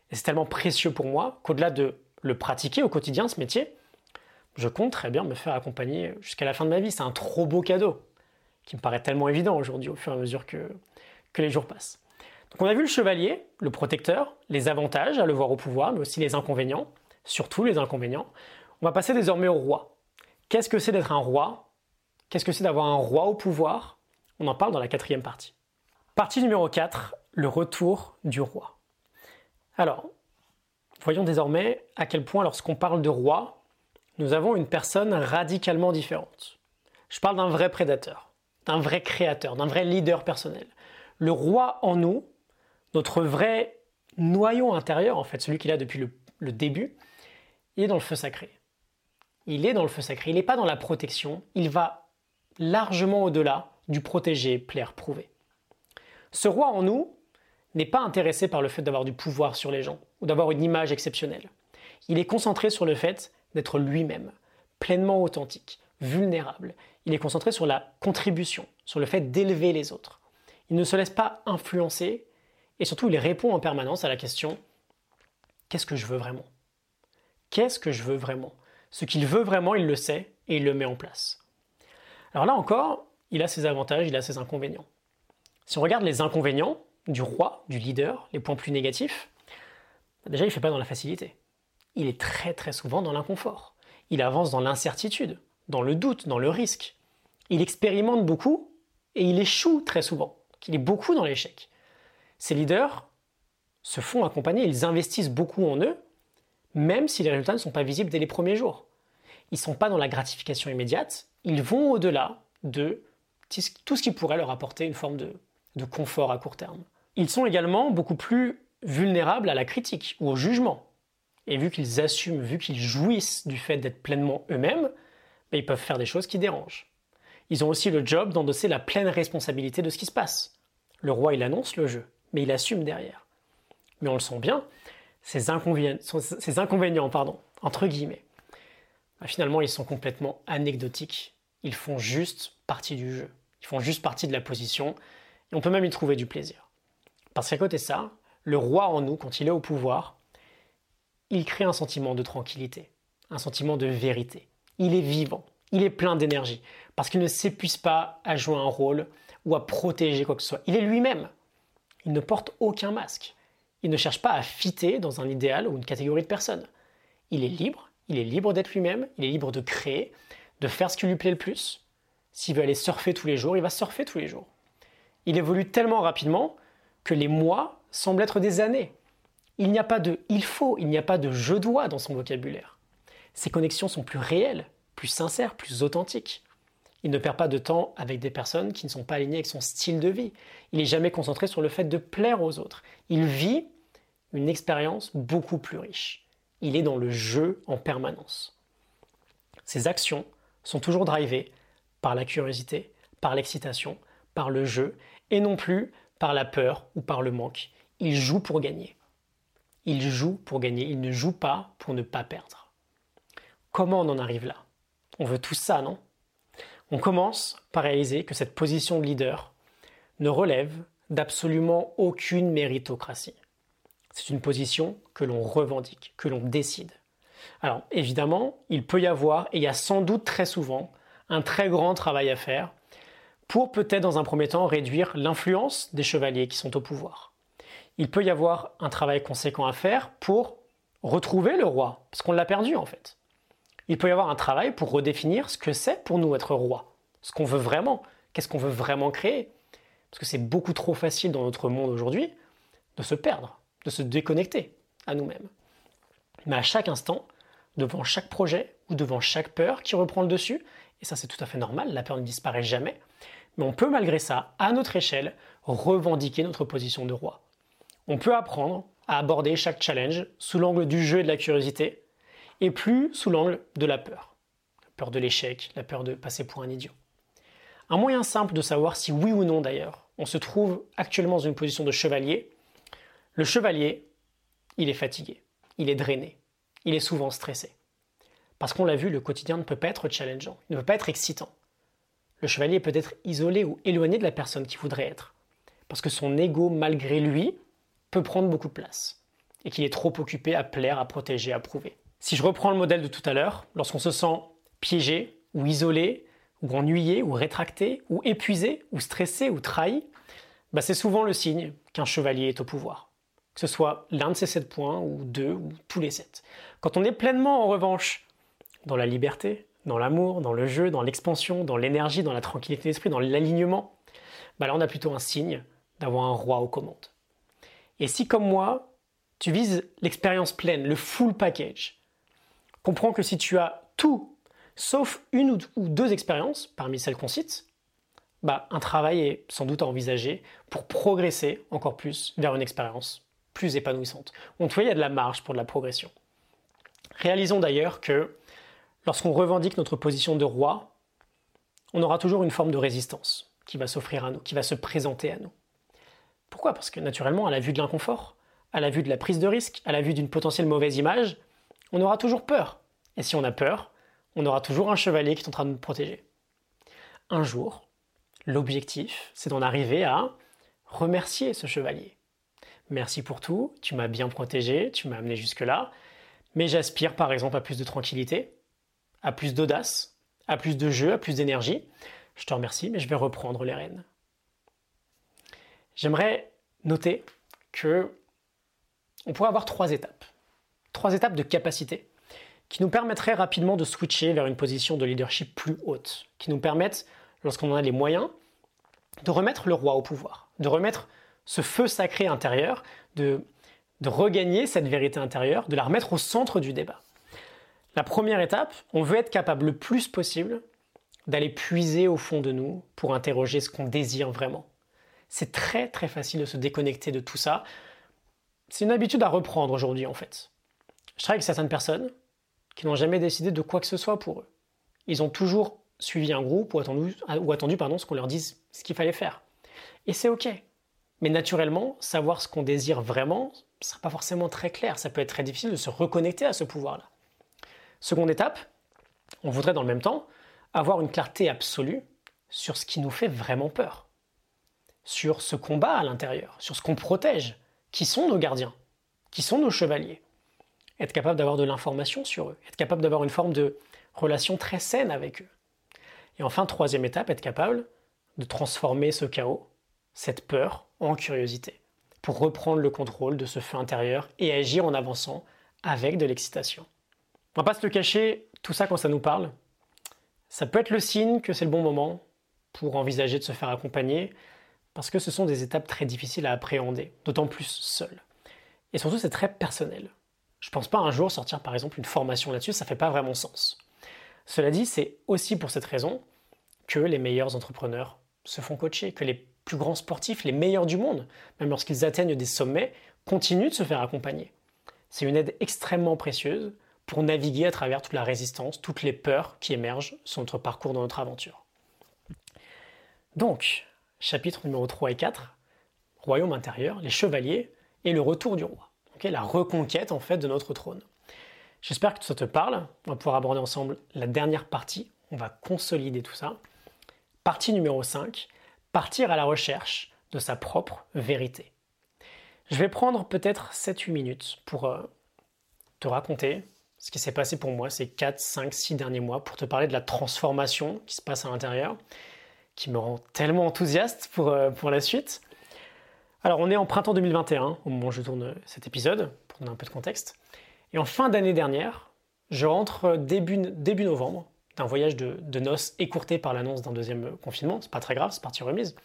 Et c'est tellement précieux pour moi qu'au-delà de le pratiquer au quotidien, ce métier, je compte très bien me faire accompagner jusqu'à la fin de ma vie. C'est un trop beau cadeau qui me paraît tellement évident aujourd'hui au fur et à mesure que, que les jours passent. Donc on a vu le chevalier, le protecteur, les avantages à le voir au pouvoir, mais aussi les inconvénients surtout les inconvénients. On va passer désormais au roi. Qu'est-ce que c'est d'être un roi? Qu'est-ce que c'est d'avoir un roi au pouvoir? On en parle dans la quatrième partie. Partie numéro 4, le retour du roi. Alors, voyons désormais à quel point lorsqu'on parle de roi, nous avons une personne radicalement différente. Je parle d'un vrai prédateur, d'un vrai créateur, d'un vrai leader personnel. Le roi en nous, notre vrai noyau intérieur, en fait, celui qu'il a depuis le, le début, il est dans le feu sacré. Il est dans le feu sacré, il n'est pas dans la protection, il va largement au-delà du protéger, plaire, prouver. Ce roi en nous n'est pas intéressé par le fait d'avoir du pouvoir sur les gens ou d'avoir une image exceptionnelle. Il est concentré sur le fait d'être lui-même, pleinement authentique, vulnérable. Il est concentré sur la contribution, sur le fait d'élever les autres. Il ne se laisse pas influencer et surtout il répond en permanence à la question qu'est-ce que je veux vraiment? Qu'est-ce que je veux vraiment? Ce qu'il veut vraiment, il le sait et il le met en place. Alors là encore, il a ses avantages, il a ses inconvénients. Si on regarde les inconvénients du roi, du leader, les points plus négatifs, déjà il ne fait pas dans la facilité. Il est très très souvent dans l'inconfort. Il avance dans l'incertitude, dans le doute, dans le risque. Il expérimente beaucoup et il échoue très souvent. il est beaucoup dans l'échec. Ces leaders se font accompagner, ils investissent beaucoup en eux même si les résultats ne sont pas visibles dès les premiers jours. Ils ne sont pas dans la gratification immédiate, ils vont au-delà de tout ce qui pourrait leur apporter une forme de, confort à court terme. Ils sont également beaucoup plus vulnérables à la critique ou au jugement. Et vu qu'ils assument, vu qu'ils jouissent du fait d'être pleinement eux-mêmes, ben, ils peuvent faire des choses qui dérangent. Ils ont aussi le job d'endosser la pleine responsabilité de ce qui se passe. Le roi, il annonce le jeu, mais il assume derrière. Mais on le sent bien, ces inconvénients, pardon, entre guillemets, bah, finalement, ils sont complètement anecdotiques. Ils font juste partie du jeu. Ils font juste partie de la position. Et on peut même y trouver du plaisir. Parce qu'à côté de ça, le roi en nous, quand il est au pouvoir, il crée un sentiment de tranquillité, un sentiment de vérité. Il est vivant, il est plein d'énergie, parce qu'il ne s'épuise pas à jouer un rôle ou à protéger quoi que ce soit. Il est lui-même. Il ne porte aucun masque. Il ne cherche pas à fitter dans un idéal ou une catégorie de personnes. Il est libre, il est libre d'être lui-même, il est libre de créer, de faire ce qui lui plaît le plus. S'il veut aller surfer tous les jours, il va surfer tous les jours. Il évolue tellement rapidement que les mois semblent être des années. Il n'y a pas de il faut, il n'y a pas de je dois dans son vocabulaire. Ses connexions sont plus réelles, plus sincères, plus authentiques. Il ne perd pas de temps avec des personnes qui ne sont pas alignées avec son style de vie. Il n'est jamais concentré sur le fait de plaire aux autres. Il vit une expérience beaucoup plus riche. Il est dans le jeu en permanence. Ses actions sont toujours drivées par la curiosité, par l'excitation, par le jeu, et non plus par la peur ou par le manque. Il joue pour gagner. Il joue pour gagner, il ne joue pas pour ne pas perdre. Comment on en arrive là? On veut tout ça, non? On commence par réaliser que cette position de leader ne relève d'absolument aucune méritocratie. C'est une position que l'on revendique, que l'on décide. Alors évidemment, il peut y avoir, et il y a sans doute très souvent, un très grand travail à faire pour peut-être dans un premier temps réduire l'influence des chevaliers qui sont au pouvoir. Il peut y avoir un travail conséquent à faire pour retrouver le roi, parce qu'on l'a perdu en fait. Il peut y avoir un travail pour redéfinir ce que c'est pour nous être roi, ce qu'on veut vraiment, qu'est-ce qu'on veut vraiment créer? Parce que c'est beaucoup trop facile dans notre monde aujourd'hui de se perdre, de se déconnecter à nous-mêmes. Mais à chaque instant, devant chaque projet ou devant chaque peur qui reprend le dessus, et ça c'est tout à fait normal, la peur ne disparaît jamais, mais on peut malgré ça, à notre échelle, revendiquer notre position de roi. On peut apprendre à aborder chaque challenge sous l'angle du jeu et de la curiosité, et plus sous l'angle de la peur. La peur de l'échec, la peur de passer pour un idiot. Un moyen simple de savoir si oui ou non d'ailleurs on se trouve actuellement dans une position de chevalier, le chevalier, il est fatigué, il est drainé, il est souvent stressé. Parce qu'on l'a vu, le quotidien ne peut pas être challengeant, il ne peut pas être excitant. Le chevalier peut être isolé ou éloigné de la personne qu'il voudrait être. Parce que son ego, malgré lui, peut prendre beaucoup de place. Et qu'il est trop occupé à plaire, à protéger, à prouver. Si je reprends le modèle de tout à l'heure, lorsqu'on se sent piégé ou isolé, ou ennuyé, ou rétracté, ou épuisé, ou stressé, ou trahi, bah c'est souvent le signe qu'un chevalier est au pouvoir. Que ce soit l'un de ces sept points, ou deux, ou tous les sept. Quand on est pleinement, en revanche, dans la liberté, dans l'amour, dans le jeu, dans l'expansion, dans l'énergie, dans la tranquillité d'esprit, dans l'alignement, bah là on a plutôt un signe d'avoir un roi aux commandes. Et si comme moi, tu vises l'expérience pleine, le full package, comprends que si tu as tout, sauf une ou deux expériences parmi celles qu'on cite, bah, un travail est sans doute à envisager pour progresser encore plus vers une expérience plus épanouissante. On voit, il y a de la marge pour de la progression. Réalisons d'ailleurs que lorsqu'on revendique notre position de roi, on aura toujours une forme de résistance qui va s'offrir à nous, qui va se présenter à nous. Pourquoi? Parce que naturellement, à la vue de l'inconfort, à la vue de la prise de risque, à la vue d'une potentielle mauvaise image, on aura toujours peur. Et si on a peur, on aura toujours un chevalier qui est en train de nous protéger. Un jour, l'objectif, c'est d'en arriver à remercier ce chevalier. Merci pour tout, tu m'as bien protégé, tu m'as amené jusque-là, mais j'aspire par exemple à plus de tranquillité, à plus d'audace, à plus de jeu, à plus d'énergie. Je te remercie, mais je vais reprendre les rênes. J'aimerais noter que on pourrait avoir trois étapes. Trois étapes de capacité qui nous permettraient rapidement de switcher vers une position de leadership plus haute, qui nous permettent, lorsqu'on en a les moyens, de remettre le roi au pouvoir, de remettre ce feu sacré intérieur, de, de regagner cette vérité intérieure, de la remettre au centre du débat. La première étape, on veut être capable le plus possible d'aller puiser au fond de nous pour interroger ce qu'on désire vraiment. C'est très très facile de se déconnecter de tout ça. C'est une habitude à reprendre aujourd'hui en fait. Je travaille avec certaines personnes qui n'ont jamais décidé de quoi que ce soit pour eux. Ils ont toujours suivi un groupe ou attendu, ou attendu pardon, ce qu'on leur dise ce qu'il fallait faire. Et c'est ok. Mais naturellement, savoir ce qu'on désire vraiment, ce ne sera pas forcément très clair. Ça peut être très difficile de se reconnecter à ce pouvoir-là. Seconde étape, on voudrait dans le même temps avoir une clarté absolue sur ce qui nous fait vraiment peur, sur ce combat à l'intérieur, sur ce qu'on protège, qui sont nos gardiens, qui sont nos chevaliers. Être capable d'avoir de l'information sur eux, être capable d'avoir une forme de relation très saine avec eux. Et enfin, troisième étape, être capable de transformer ce chaos, cette peur, en curiosité, pour reprendre le contrôle de ce feu intérieur et agir en avançant avec de l'excitation. On va pas se le cacher, tout ça quand ça nous parle, ça peut être le signe que c'est le bon moment pour envisager de se faire accompagner, parce que ce sont des étapes très difficiles à appréhender, d'autant plus seul. Et surtout, c'est très personnel. Je pense pas un jour sortir par exemple une formation là-dessus, ça fait pas vraiment sens. Cela dit, c'est aussi pour cette raison que les meilleurs entrepreneurs se font coacher, que les plus grands sportifs, les meilleurs du monde, même lorsqu'ils atteignent des sommets, continuent de se faire accompagner. C'est une aide extrêmement précieuse pour naviguer à travers toute la résistance, toutes les peurs qui émergent sur notre parcours dans notre aventure. Donc, chapitre numéro 3 et 4, Royaume intérieur, les chevaliers et le retour du roi. La reconquête en fait de notre trône. J'espère que ça te parle. On va pouvoir aborder ensemble la dernière partie. On va consolider tout ça. Partie numéro 5, partir à la recherche de sa propre vérité. Je vais prendre peut-être 7-8 minutes pour euh, te raconter ce qui s'est passé pour moi ces 4, 5, 6 derniers mois, pour te parler de la transformation qui se passe à l'intérieur, qui me rend tellement enthousiaste pour, euh, pour la suite. Alors on est en printemps 2021 au moment où je tourne cet épisode, pour donner un peu de contexte. Et en fin d'année dernière, je rentre début, début novembre d'un voyage de, noces écourté par l'annonce d'un deuxième confinement. C'est pas très grave, c'est partie remise.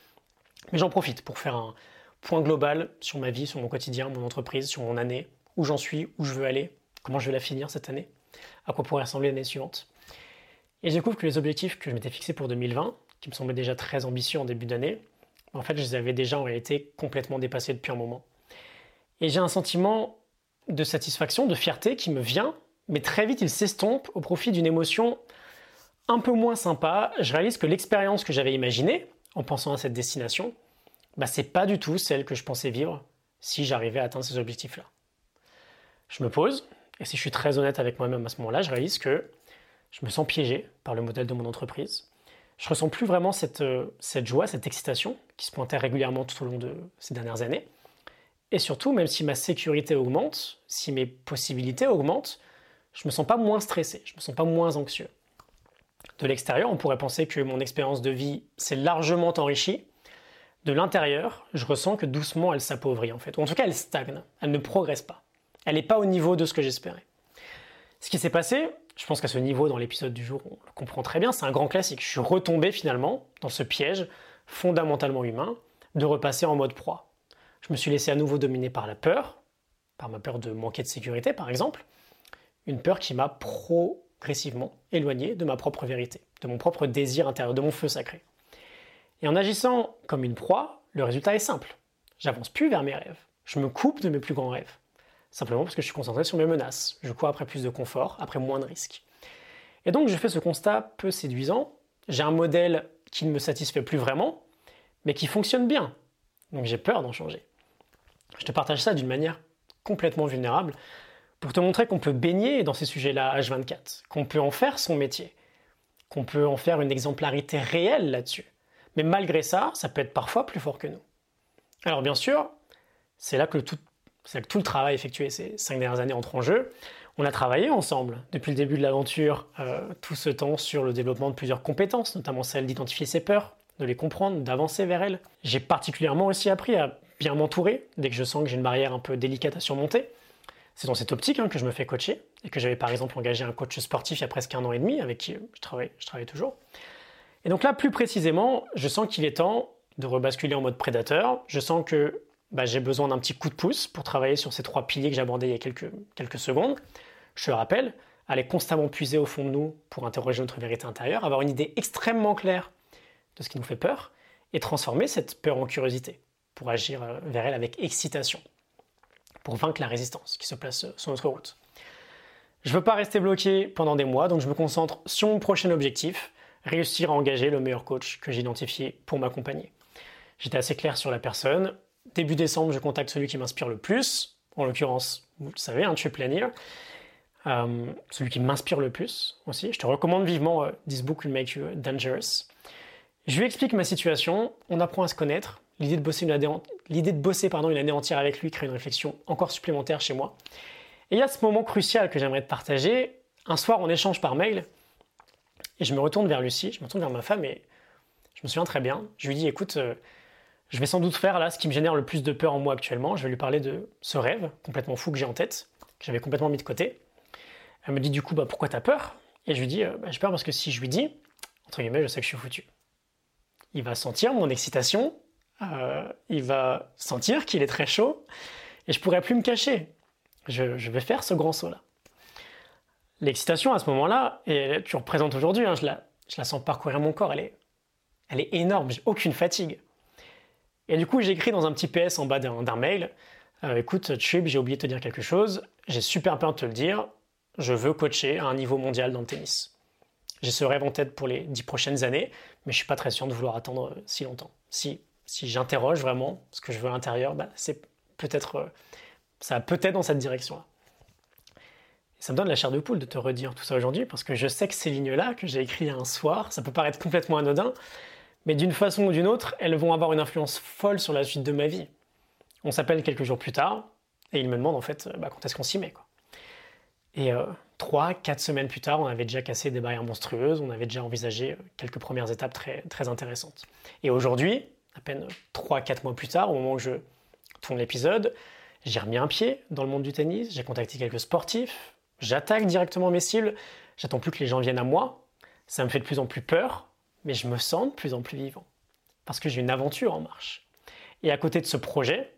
Mais j'en profite pour faire un point global sur ma vie, sur mon quotidien, mon entreprise, sur mon année, où j'en suis, où je veux aller, comment je vais la finir cette année, à quoi pourrait ressembler l'année suivante. Et je découvre que les objectifs que je m'étais fixés pour 2020, qui me semblaient déjà très ambitieux en début d'année, en fait, je les avais déjà en réalité complètement dépassés depuis un moment. Et j'ai un sentiment de satisfaction, de fierté qui me vient, mais très vite il s'estompe au profit d'une émotion un peu moins sympa, je réalise que l'expérience que j'avais imaginée en pensant à cette destination, bah, c'est pas du tout celle que je pensais vivre si j'arrivais à atteindre ces objectifs-là. Je me pose, et si je suis très honnête avec moi-même à ce moment-là, je réalise que je me sens piégé par le modèle de mon entreprise. Je ressens plus vraiment cette, euh, cette joie, cette excitation qui se pointait régulièrement tout au long de ces dernières années. Et surtout, même si ma sécurité augmente, si mes possibilités augmentent, je me sens pas moins stressé, je me sens pas moins anxieux. De l'extérieur, on pourrait penser que mon expérience de vie s'est largement enrichie. De l'intérieur, je ressens que doucement elle s'appauvrit en fait. Ou en tout cas, elle stagne, elle ne progresse pas. Elle n'est pas au niveau de ce que j'espérais. Ce qui s'est passé, je pense qu'à ce niveau, dans l'épisode du jour, on le comprend très bien, c'est un grand classique. Je suis retombé finalement dans ce piège fondamentalement humain de repasser en mode proie. Je me suis laissé à nouveau dominer par la peur, par ma peur de manquer de sécurité par exemple, une peur qui m'a pro progressivement éloigné de ma propre vérité, de mon propre désir intérieur, de mon feu sacré. Et en agissant comme une proie, le résultat est simple. J'avance plus vers mes rêves. Je me coupe de mes plus grands rêves. Simplement parce que je suis concentré sur mes menaces. Je cours après plus de confort, après moins de risques. Et donc je fais ce constat peu séduisant. J'ai un modèle qui ne me satisfait plus vraiment, mais qui fonctionne bien. Donc j'ai peur d'en changer. Je te partage ça d'une manière complètement vulnérable pour te montrer qu'on peut baigner dans ces sujets-là H24, qu'on peut en faire son métier, qu'on peut en faire une exemplarité réelle là-dessus. Mais malgré ça, ça peut être parfois plus fort que nous. Alors bien sûr, c'est là que tout, que tout le travail effectué ces cinq dernières années entre en jeu. On a travaillé ensemble depuis le début de l'aventure euh, tout ce temps sur le développement de plusieurs compétences, notamment celle d'identifier ses peurs, de les comprendre, d'avancer vers elles. J'ai particulièrement aussi appris à bien m'entourer dès que je sens que j'ai une barrière un peu délicate à surmonter. C'est dans cette optique hein, que je me fais coacher et que j'avais par exemple engagé un coach sportif il y a presque un an et demi avec qui je travaille, je travaille toujours. Et donc là, plus précisément, je sens qu'il est temps de rebasculer en mode prédateur. Je sens que bah, j'ai besoin d'un petit coup de pouce pour travailler sur ces trois piliers que j'abordais il y a quelques, quelques secondes. Je le rappelle, aller constamment puiser au fond de nous pour interroger notre vérité intérieure, avoir une idée extrêmement claire de ce qui nous fait peur et transformer cette peur en curiosité pour agir euh, vers elle avec excitation pour vaincre la résistance qui se place sur notre route. Je ne veux pas rester bloqué pendant des mois, donc je me concentre sur mon prochain objectif, réussir à engager le meilleur coach que j'ai identifié pour m'accompagner. J'étais assez clair sur la personne. Début décembre, je contacte celui qui m'inspire le plus, en l'occurrence, vous le savez, un hein, Planner, euh, celui qui m'inspire le plus aussi. Je te recommande vivement euh, This Book Will Make You Dangerous. Je lui explique ma situation, on apprend à se connaître, L'idée de bosser, une année, l'idée de bosser pardon, une année entière avec lui crée une réflexion encore supplémentaire chez moi. Et il y a ce moment crucial que j'aimerais te partager. Un soir, on échange par mail et je me retourne vers Lucie, je me retourne vers ma femme et Je me souviens très bien. Je lui dis écoute, euh, je vais sans doute faire là ce qui me génère le plus de peur en moi actuellement. Je vais lui parler de ce rêve complètement fou que j'ai en tête, que j'avais complètement mis de côté. Elle me dit du coup bah, pourquoi t'as peur? Et je lui dis euh, bah, j'ai peur parce que si je lui dis, entre guillemets, je sais que je suis foutu. Il va sentir mon excitation, euh, il va sentir qu'il est très chaud et je pourrais plus me cacher. Je, vais faire ce grand saut là. L'excitation à ce moment-là, et tu représentes aujourd'hui, hein, je, la, je la sens parcourir mon corps, elle est, elle est énorme, j'ai aucune fatigue. Et du coup, j'écris dans un petit PS en bas d'un mail euh, Écoute, Chub, j'ai oublié de te dire quelque chose, j'ai super peur de te le dire, je veux coacher à un niveau mondial dans le tennis. J'ai ce rêve en tête pour les dix prochaines années, mais je suis pas très sûr de vouloir attendre euh, si longtemps. Si, si j'interroge vraiment ce que je veux à l'intérieur, bah, c'est peut-être, euh, ça peut-être dans cette direction-là. Ça me donne la chair de poule de te redire tout ça aujourd'hui, parce que je sais que ces lignes-là que j'ai écrites un soir, ça peut paraître complètement anodin, mais d'une façon ou d'une autre, elles vont avoir une influence folle sur la suite de ma vie. On s'appelle quelques jours plus tard, et il me demande en fait bah, quand est-ce qu'on s'y met. Et euh, trois, quatre semaines plus tard, on avait déjà cassé des barrières monstrueuses, on avait déjà envisagé euh, quelques premières étapes très, très intéressantes. Et aujourd'hui, à peine trois, quatre mois plus tard, au moment où je tourne l'épisode, j'ai remis un pied dans le monde du tennis, j'ai contacté quelques sportifs, j'attaque directement mes cibles, j'attends plus que les gens viennent à moi, ça me fait de plus en plus peur, mais je me sens de plus en plus vivant. Parce que j'ai une aventure en marche. Et à côté de ce projet,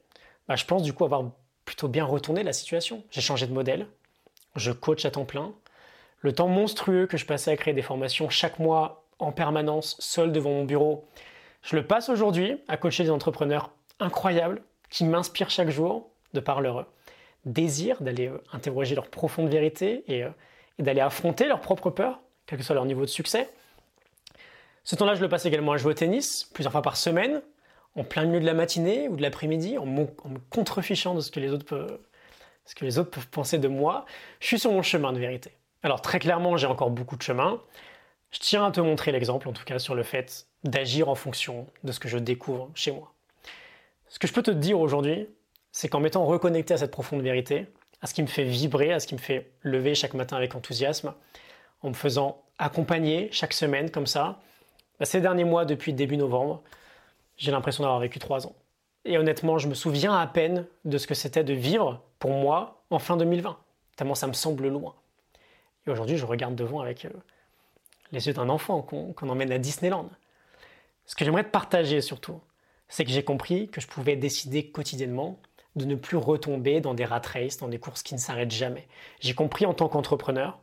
bah, je pense du coup avoir plutôt bien retourné la situation. J'ai changé de modèle, je coach à temps plein. Le temps monstrueux que je passais à créer des formations chaque mois en permanence, seul devant mon bureau, je le passe aujourd'hui à coacher des entrepreneurs incroyables qui m'inspirent chaque jour de par leur désir d'aller euh, interroger leur profonde vérité euh, et, d'aller affronter leurs propres peurs, quel que soit leur niveau de succès. Ce temps-là, je le passe également à jouer au tennis, plusieurs fois par semaine, en plein milieu de la matinée ou de l'après-midi, en, me contrefichant de ce que les autres peuvent, ce que les autres peuvent penser de moi, je suis sur mon chemin de vérité. Alors très clairement, j'ai encore beaucoup de chemin. Je tiens à te montrer l'exemple, en tout cas, sur le fait d'agir en fonction de ce que je découvre chez moi. Ce que je peux te dire aujourd'hui, c'est qu'en m'étant reconnecté à cette profonde vérité, à ce qui me fait vibrer, à ce qui me fait lever chaque matin avec enthousiasme, en me faisant accompagner chaque semaine comme ça, ces derniers mois, depuis début novembre, j'ai l'impression d'avoir vécu trois ans. Et honnêtement, je me souviens à peine de ce que c'était de vivre pour moi en fin 2020, tellement ça me semble loin. Et aujourd'hui, je regarde devant avec euh, les yeux d'un enfant qu'on emmène à Disneyland. Ce que j'aimerais te partager surtout, c'est que j'ai compris que je pouvais décider quotidiennement de ne plus retomber dans des rat races, dans des courses qui ne s'arrêtent jamais. J'ai compris en tant qu'entrepreneur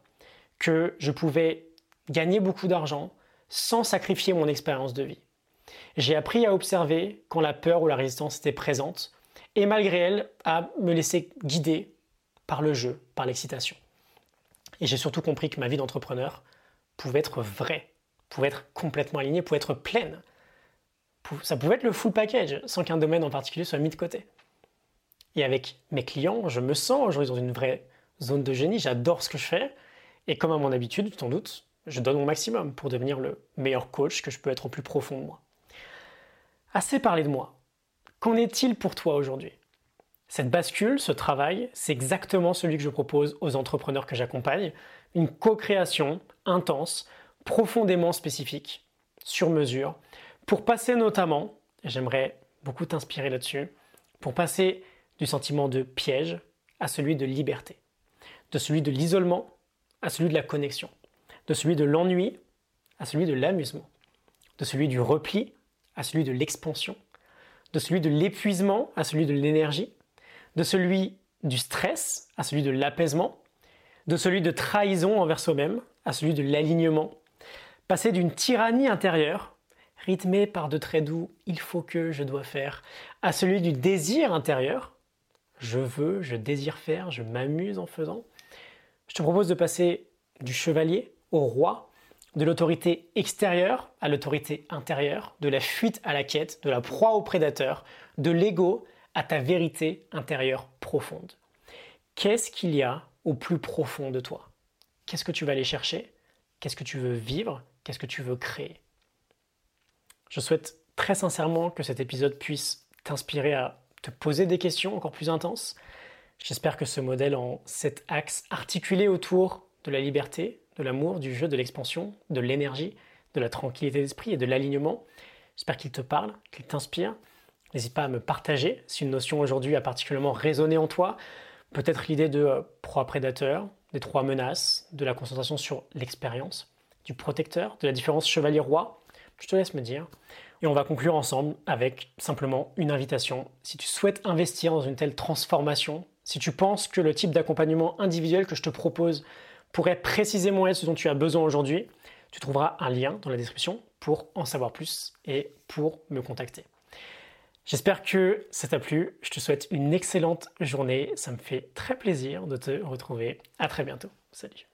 que je pouvais gagner beaucoup d'argent sans sacrifier mon expérience de vie. J'ai appris à observer quand la peur ou la résistance était présente et malgré elle à me laisser guider par le jeu, par l'excitation. Et j'ai surtout compris que ma vie d'entrepreneur pouvait être vraie, pouvait être complètement alignée, pouvait être pleine. Ça pouvait être le full package sans qu'un domaine en particulier soit mis de côté. Et avec mes clients, je me sens aujourd'hui dans une vraie zone de génie, j'adore ce que je fais. Et comme à mon habitude, sans doute, je donne mon maximum pour devenir le meilleur coach que je peux être au plus profond de moi. Assez parlé de moi. Qu'en est-il pour toi aujourd'hui? Cette bascule, ce travail, c'est exactement celui que je propose aux entrepreneurs que j'accompagne. Une co-création intense, profondément spécifique, sur mesure, pour passer notamment, j'aimerais beaucoup t'inspirer là-dessus, pour passer du sentiment de piège à celui de liberté, de celui de l'isolement à celui de la connexion, de celui de l'ennui à celui de l'amusement, de celui du repli à celui de l'expansion, de celui de l'épuisement à celui de l'énergie, de celui du stress à celui de l'apaisement, de celui de trahison envers soi-même à celui de l'alignement, passer d'une tyrannie intérieure, rythmée par de très doux il faut que, je dois faire, à celui du désir intérieur, je veux, je désire faire, je m'amuse en faisant. Je te propose de passer du chevalier roi, de l'autorité extérieure à l'autorité intérieure, de la fuite à la quête, de la proie au prédateur, de l'ego à ta vérité intérieure profonde. Qu'est-ce qu'il y a au plus profond de toi? Qu'est-ce que tu vas aller chercher? Qu'est-ce que tu veux vivre? Qu'est-ce que tu veux créer? Je souhaite très sincèrement que cet épisode puisse t'inspirer à te poser des questions encore plus intenses. J'espère que ce modèle en sept axes articulés autour de la liberté, de l'amour, du jeu, de l'expansion, de l'énergie, de la tranquillité d'esprit et de l'alignement. J'espère qu'il te parle, qu'il t'inspire. N'hésite pas à me partager si une notion aujourd'hui a particulièrement résonné en toi. Peut-être l'idée de euh, proie prédateur, des trois menaces, de la concentration sur l'expérience, du protecteur, de la différence chevalier-roi. Je te laisse me dire. Et on va conclure ensemble avec simplement une invitation. Si tu souhaites investir dans une telle transformation, si tu penses que le type d'accompagnement individuel que je te propose pourrait précisément être ce dont tu as besoin aujourd'hui, tu trouveras un lien dans la description pour en savoir plus et pour me contacter. J'espère que ça t'a plu. Je te souhaite une excellente journée. Ça me fait très plaisir de te retrouver. À très bientôt. Salut.